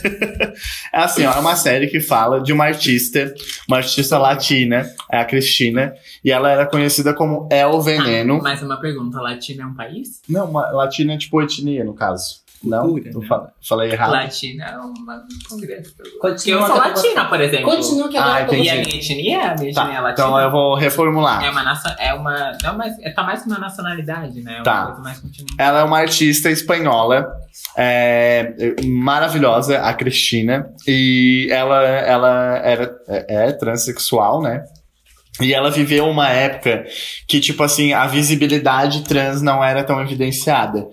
É assim, ó, é uma série que fala de uma artista, uma artista latina, é a Cristina, e ela era conhecida como El Veneno. Ah, mais uma pergunta, Latina é um país? Não, uma, latina é tipo etnia, no caso. Não? Cultura, Eu né? fa- falei errado. Latina é uma congresso. Eu Continua sou eu tô latina, por exemplo. Continua que Ah, eu entendi. E a minha etnia, a minha Tá, etnia é latina. então eu vou reformular. É uma nação, é uma, não, mas é, tá mais que uma nacionalidade, né? É uma Tá. coisa mais continental. Ela é uma artista espanhola, é, maravilhosa, a Cristina, e ela, ela era, é, é transexual, né? E ela viveu uma época que, tipo assim, a visibilidade trans não era tão evidenciada.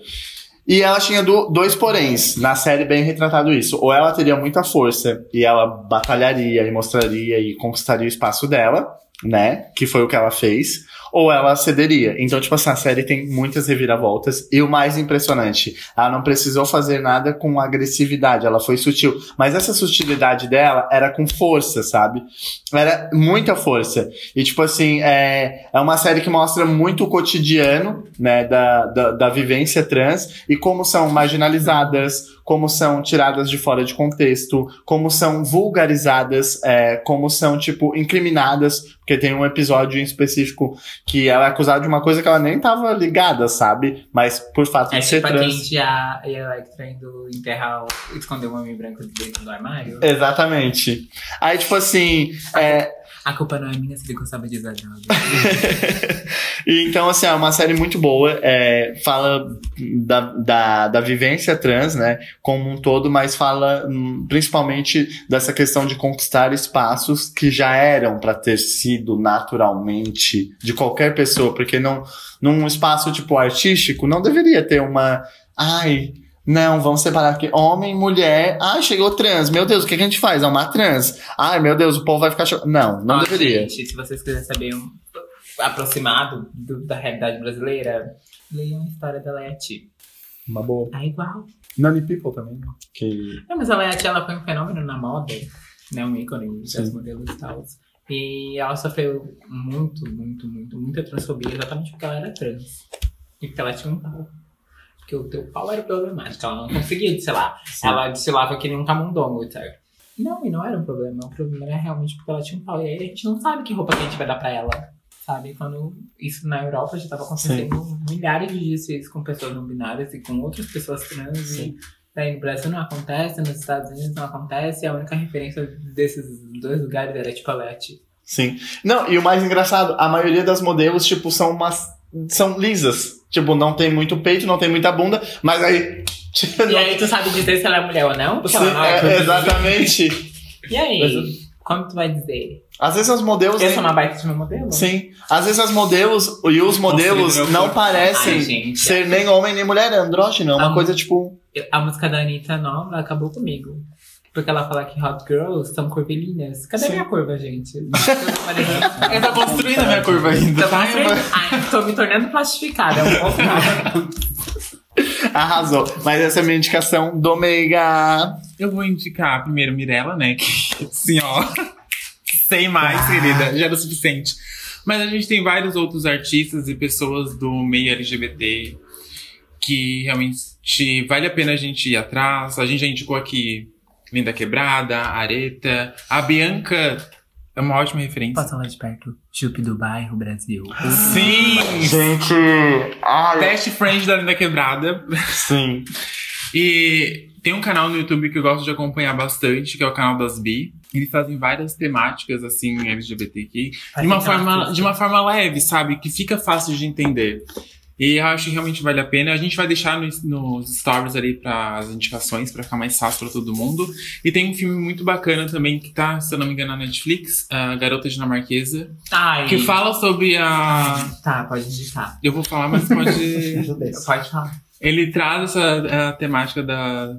E ela tinha do- dois poréns, na série bem retratado isso. Ou ela teria muita força e ela batalharia e mostraria e conquistaria o espaço dela, né? Que foi o que ela fez. Ou ela cederia. Então, tipo assim, a série tem muitas reviravoltas. E o mais impressionante, ela não precisou fazer nada com agressividade, ela foi sutil. Mas essa sutilidade dela era com força, sabe? Era muita força. E, tipo assim, é, é uma série que mostra muito o cotidiano, né, da, da, da vivência trans e como são marginalizadas, como são tiradas de fora de contexto, como são vulgarizadas, é, como são, tipo, incriminadas, porque tem um episódio em específico que ela é acusada de uma coisa que ela nem tava ligada, sabe? Mas por fato É de ser tipo trans. A, e a Electra indo enterrar, o- esconder o homem branco dentro do armário. Exatamente. Aí, tipo assim, é, A culpa não é minha se ele gostava de exagerado. [LAUGHS] e então, assim, é uma série muito boa. é, fala da, da, da vivência trans, né? Como um todo, mas fala hum, principalmente dessa questão de conquistar espaços que já eram para ter sido naturalmente de qualquer pessoa, porque não, num espaço tipo artístico não deveria ter uma. Ai. Não, vamos separar aqui. Homem, mulher. Ah, chegou trans. Meu Deus, o que, a gente faz? É uma trans. Ai, meu Deus, o povo vai ficar chocado. Não, não Ó, deveria. Gente, se vocês quiserem saber um aproximado do- da realidade brasileira, leiam a história da Leti. Uma boa. É igual. Nani People também, né? Que Não, mas a Leti, ela foi um fenômeno na moda, né? Um ícone das modelos e tal. E ela sofreu muito, muito, muito, muita transfobia exatamente porque ela era trans. E porque ela tinha um pau. Porque o teu pau era problemático, ela não conseguia desfilar. Ela desfilava que nem um camundongo, certo? Não, e não era um problema. O problema era realmente porque ela tinha um pau. E aí a gente não sabe que roupa que a gente vai dar pra ela. Sabe? Quando isso na Europa já tava acontecendo milhares de desfiles com pessoas não binárias e com outras pessoas trans. Sim. E aí no Brasil não acontece, nos Estados Unidos não acontece. E a única referência desses dois lugares era tipo a Leti. Sim. Não, e o mais engraçado, a maioria das modelos, tipo, são umas. são lisas. Tipo, não tem muito peito, não tem muita bunda, mas aí. [LAUGHS] E aí tu sabe dizer se ela é mulher ou não? Porque Sim, ela não é é, exatamente. E aí? Mas- Como tu vai dizer? Às vezes as modelos. Eu sou uma baita de uma modelo? Sim. Às vezes as modelos e os modelos Nossa, não parecem Ai, gente. ser nem homem nem mulher, é andrógeno. É uma Ah. coisa tipo. A música da Anitta nova acabou comigo. Porque ela fala que hot girls são curvilíneas. Cadê Sim. minha curva, gente? [LAUGHS] Eu tô construindo a minha curva ainda. Tô, tá? construindo- Ai, tô me tornando plastificada. É um [LAUGHS] Arrasou. Mas essa é a minha indicação do Meiga. Eu vou indicar primeiro Mirella, né? Que assim, ó. Sem mais, Ah. querida. Já era o suficiente. Mas a gente tem vários outros artistas e pessoas do meio LGBT que realmente vale a pena a gente ir atrás. A gente já indicou aqui Linda Quebrada, Areta. A Bianca é uma ótima referência. Posso falar de perto? Chup do bairro, Brasil. Sim! Gente. Ai. Best friend da Linda Quebrada. Sim. E tem um canal no YouTube que eu gosto de acompanhar bastante, que é o canal das Bi. Eles fazem várias temáticas, assim, LGBTQ. De uma, forma, de uma forma leve, sabe? Que fica fácil de entender. E eu acho que realmente vale a pena. A gente vai deixar nos, nos stories ali para as indicações, para ficar mais fácil para todo mundo. E tem um filme muito bacana também, que tá, se eu não me engano, na Netflix, a Garota Dinamarquesa, Ai. que fala sobre a. Tá, pode digitar. Eu vou falar, mas pode. [LAUGHS] Pode falar. Ele traz essa a temática da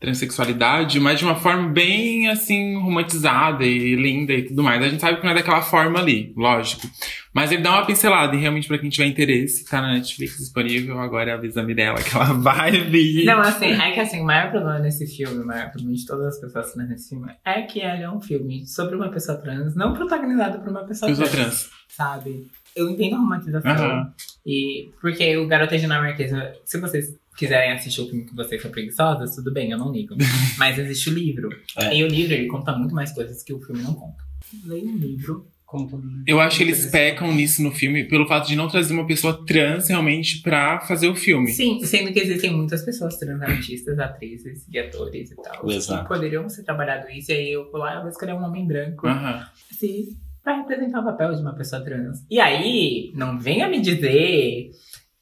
transexualidade, mas de uma forma bem assim romantizada e linda e tudo mais. A gente sabe que não é daquela forma ali, lógico. Mas ele dá uma pincelada e realmente pra quem tiver interesse, tá na Netflix disponível. Agora avisa a Mirella que ela [LAUGHS] vai vir. Não, assim, é que assim, o maior problema nesse filme, o maior problema de todas as pessoas que nesse filme, é que ele é um filme sobre uma pessoa trans, não protagonizado por uma pessoa Pessoa trans, trans. sabe? Eu entendo a romantização. Aham. E porque o Garota Dinamarquesa, se vocês quiserem assistir o filme que vocês são preguiçosas, tudo bem, eu não ligo. [LAUGHS] Mas existe o livro. É. E o livro, ele conta muito mais coisas que o filme não conta. Leia o livro. Conta Eu acho que eles pecam nisso no filme pelo fato de não trazer uma pessoa trans realmente pra fazer o filme. Sim, sendo que existem muitas pessoas trans, artistas, atrizes e atores e tal. Exato. Que poderiam ser trabalhado isso, e aí eu vou lá eu vou escolher um homem branco. Aham. se pra representar o papel de uma pessoa trans. E aí, não venha me dizer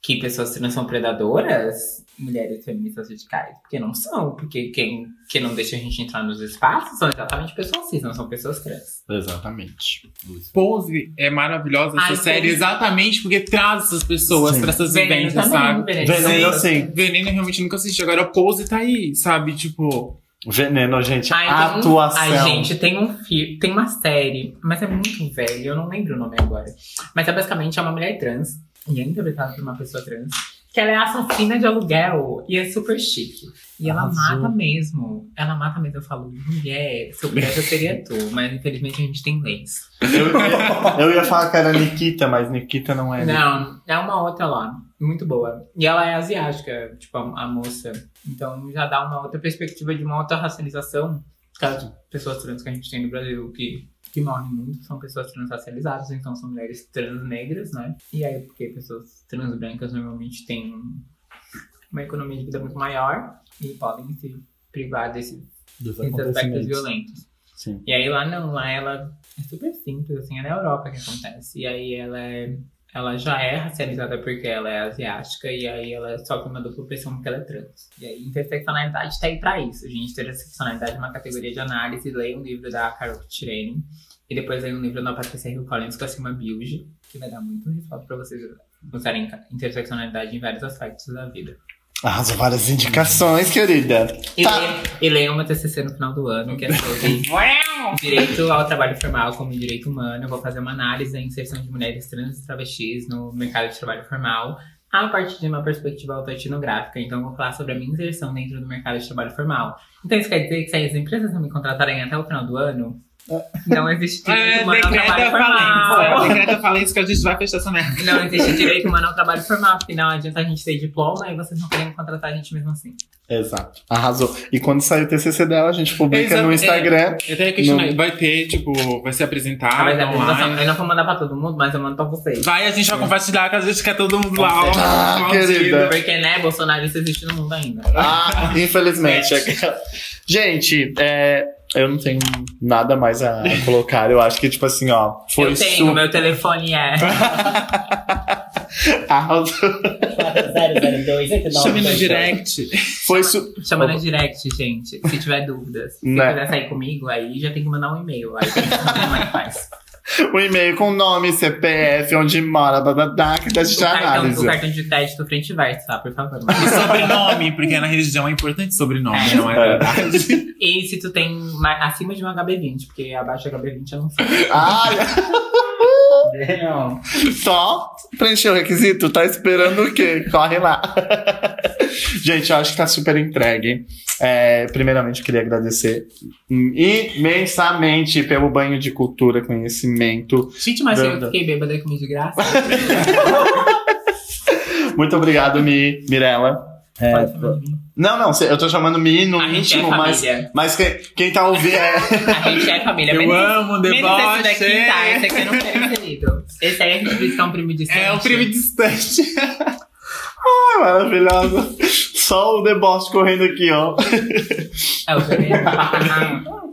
que pessoas trans são predadoras, mulheres feministas radicais, porque não são, porque quem, quem não deixa a gente entrar nos espaços são exatamente pessoas cis, não são pessoas trans. Exatamente. Pose é maravilhosa essa Ai, série Pose. exatamente porque traz essas pessoas Sim. pra essas Veneno vivências, também, sabe? Veneno Veneno, também. sim. Veneno eu realmente nunca assisti. Agora, Pose tá aí, sabe? Tipo, Veneno, gente. Ai, um- Atuação. Ai, gente, tem um filme, tem uma série, mas é muito velho, eu não lembro o nome agora. Mas é basicamente é uma mulher trans, e é interpretada por uma pessoa trans, que ela é assassina de aluguel e é super chique. E ela Arrasou. mata mesmo. Ela mata mesmo. Eu falo, mulher, se eu pudesse eu seria tu, mas infelizmente a gente tem leis. Eu, ia- eu ia falar que era Nikita, mas Nikita não é. Não, é uma outra lá. Muito boa. E ela é asiática, tipo, a, a moça. Então já dá uma outra perspectiva de uma outra racialização. Aquelas pessoas trans que a gente tem no Brasil que, que morrem muito são pessoas trans racializadas, então são mulheres trans negras, né? E aí, porque pessoas trans brancas normalmente têm uma economia de vida muito maior e podem se privar desse, Dos desses aspectos violentos. Sim. E aí lá não, lá ela é super simples, assim, é na Europa que acontece. E aí ela é. Ela já é racializada porque ela é asiática e aí ela sofre uma dupla pressão porque ela é trans. E aí interseccionalidade tá aí pra isso, gente. Interseccionalidade é uma categoria de análise. Leia um livro da Carol Tirene e depois leia um livro da Patrícia Hill Collins com a Cima Bilge, que vai dar muito respaldo pra vocês usarem interseccionalidade em vários aspectos da vida. Arrasou várias indicações, querida. E, Tá. leia, e leia uma TCC no final do ano, que é sobre [LAUGHS] direito ao trabalho formal como direito humano. Eu vou fazer uma análise da inserção de mulheres trans e travestis no mercado de trabalho formal a partir de uma perspectiva autoetnográfica. Então, eu vou falar sobre a minha inserção dentro do mercado de trabalho formal. Então, isso quer dizer que se as empresas não me contratarem até o final do ano, não existe direito É, humano ao trabalho formal. Decreta falência que a gente vai fechar essa merda. Não existe direito humano ao trabalho formal, porque não adianta a gente ter diploma e vocês não querem contratar a gente mesmo assim. Exato. Arrasou. E quando sair o TCC dela, a gente publica Exato, no é. Instagram. Eu tenho que questionar, vai ter, tipo, vai ser apresentado Ah, mas a apresentação, online. eu não vou mandar pra todo mundo, mas eu mando pra vocês. Vai, a gente vai compartilhar, que a gente quer todo mundo lá. Ah, querida. Porque, né, Bolsonaro isso existe no mundo ainda. Ah, infelizmente. [LAUGHS] Gente, é, eu não tenho nada mais a [LAUGHS] colocar. Eu acho que, tipo assim, ó, foi eu tenho, super. meu telefone é. Arrasou. 002 Chame no direct. Foi su... Chama no direct, gente. Se tiver dúvidas. Se Né. quiser sair comigo, aí já tem que mandar um e-mail. Aí tem que que faz. O [LAUGHS] e-mail com nome, CPF, onde mora, babadá, que dá de O cartão, análise. o cartão de crédito frente e verso, tá? Por favor. E sobrenome, porque na religião é importante sobrenome, É. não é verdade? [LAUGHS] E se tu tem ma- acima de um HB20, porque abaixo do HB20 eu não sei. Ai, [LAUGHS] Não. só preencher o requisito, tá esperando o quê? Corre lá. [LAUGHS] Gente, eu acho que tá super entregue. É, primeiramente, eu queria agradecer imensamente pelo banho de cultura, conhecimento. Gente, mas eu Verdade. fiquei bêbada e comi de graça. [LAUGHS] Muito obrigado, Mi, Mirella. Mim. Não, não, eu tô chamando Mi no A gente é íntimo, mas, mas quem, quem tá ouvindo é. [LAUGHS] A gente é família. Eu menos- amo Menos esse daqui, tá? Esse aqui eu não quero inserido. Esse aí a gente diz que é um primo distante. É o primo distante. [LAUGHS] Ai, maravilhosa. Só o deboche correndo aqui, ó. É o. [LAUGHS]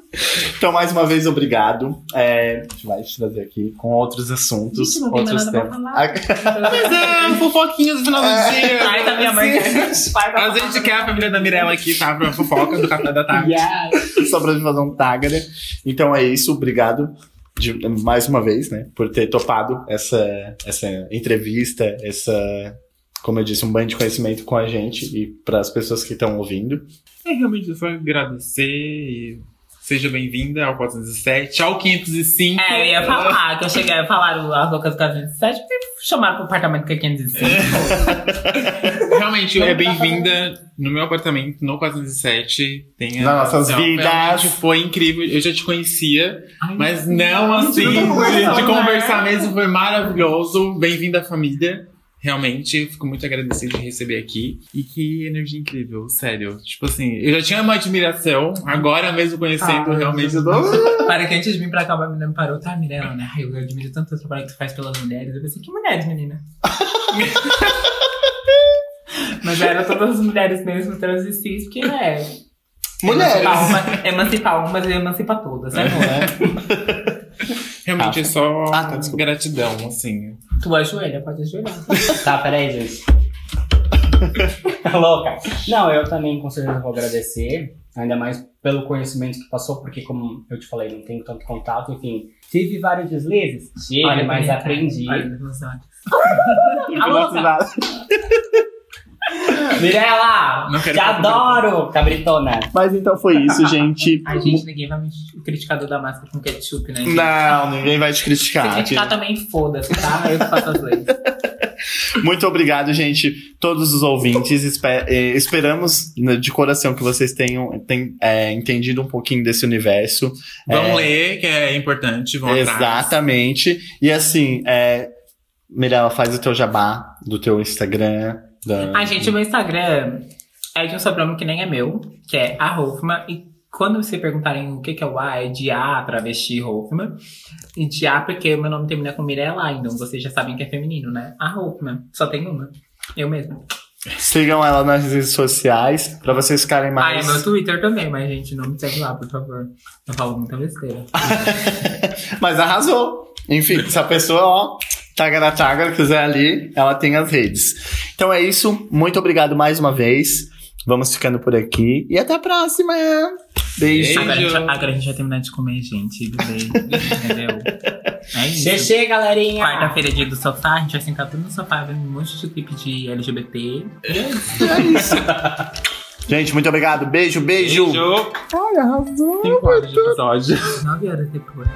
Então, mais uma vez, obrigado. É, a gente vai te trazer aqui com outros assuntos, Gente, não tem outros temas. pra falar. [LAUGHS] Mas é, um fofoquinho do final do É. dia. Traz a minha mãe. A gente quer a família da Mirella aqui, tá? Pra fofoca do café da tarde. Yes. Só pra gente fazer um né? Então é isso, obrigado de- mais uma vez, né? Por ter topado essa, essa entrevista, essa, como eu disse, um banho de conhecimento com a gente e para as pessoas que estão ouvindo. É realmente só agradecer e seja bem-vinda ao 407, ao 505. É, eu ia falar, que eu cheguei a falar o- as loucas do 407, porque chamaram pro apartamento que é 505. [LAUGHS] Realmente é bem-vinda no meu apartamento, no 407. Tem a- Nas nossas Não, vidas. Realmente foi incrível. Eu já te conhecia, Ai, mas não assim. não De, de conversando, conversar mesmo foi maravilhoso. Bem-vinda à família. Realmente, fico muito agradecido de receber aqui. E que energia incrível, sério. Tipo assim, eu já tinha uma admiração, agora mesmo conhecendo, Ah, realmente eu tô. [LAUGHS] Para que antes de vir pra cá, uma menina me parou, tá, Mirella, né? Ai, eu admiro tanto o trabalho que tu faz pelas mulheres. Eu pensei, que mulheres, menina? [LAUGHS] Mas eram todas as mulheres mesmo, trans e cis, porque, né? Mulheres. Emancipar, uma, emancipar umas e emancipar todas, né? [LAUGHS] Realmente é só Ah, tá, gratidão, assim. Tu ajoelha, pode ajoelhar. Tá, peraí, gente. Tá [LAUGHS] louca. Não, eu também com certeza vou agradecer, ainda mais pelo conhecimento que passou, porque como eu te falei, não tenho tanto contato, enfim. Tive vários deslizes, tive, mas aprendi. olha [LAUGHS] você, olha. A louca. Mirella! Não quero Te adoro, cabritona. Mas então foi isso, [LAUGHS] gente. Ai, gente, ninguém vai me criticar do Damasco com ketchup, né? gente? Não, ninguém vai te Se criticar. criticar também, foda-se, tá? Eu que faço as leis. [LAUGHS] Muito obrigado, gente, todos os ouvintes. Espe- eh, esperamos né, de coração que vocês tenham é, entendido um pouquinho desse universo. Vão É, ler, que é importante. Vão atrás. Exatamente. E assim, é, Mirella, faz o teu jabá do teu Instagram. Da... Gente, o meu Instagram é de um sobrenome que nem é meu, que é a Hoffman. E quando vocês perguntarem o que, que é o A, é de A, travesti Hoffman. E de A porque o meu nome termina com Mirella, então vocês já sabem que é feminino, né? A Hoffman. Só tem uma. Eu mesma. Sigam ela nas redes sociais pra vocês ficarem Ah, é mais. meu Twitter também, mas, gente, não me segue lá, por favor. Eu falo muita besteira. [LAUGHS] Mas arrasou. Enfim, se a pessoa, ó, tagara tagara, quiser ali, ela tem as redes. Então é isso. Muito obrigado mais uma vez. Vamos ficando por aqui. E até a próxima. Beijo. Beijo. Agora a, gente, agora a gente vai terminar de comer, gente. Bebê, [LAUGHS] entendeu? É isso. Xexê, galerinha. Quarta-feira, dia do sofá, a gente vai sentar tudo no sofá, vendo um monte de clipe de LGBT. É isso. [LAUGHS] Gente, muito obrigado. Beijo, beijo. Beijo. Ai, arrasou. Cinco horas de episódio. Nove horas depois.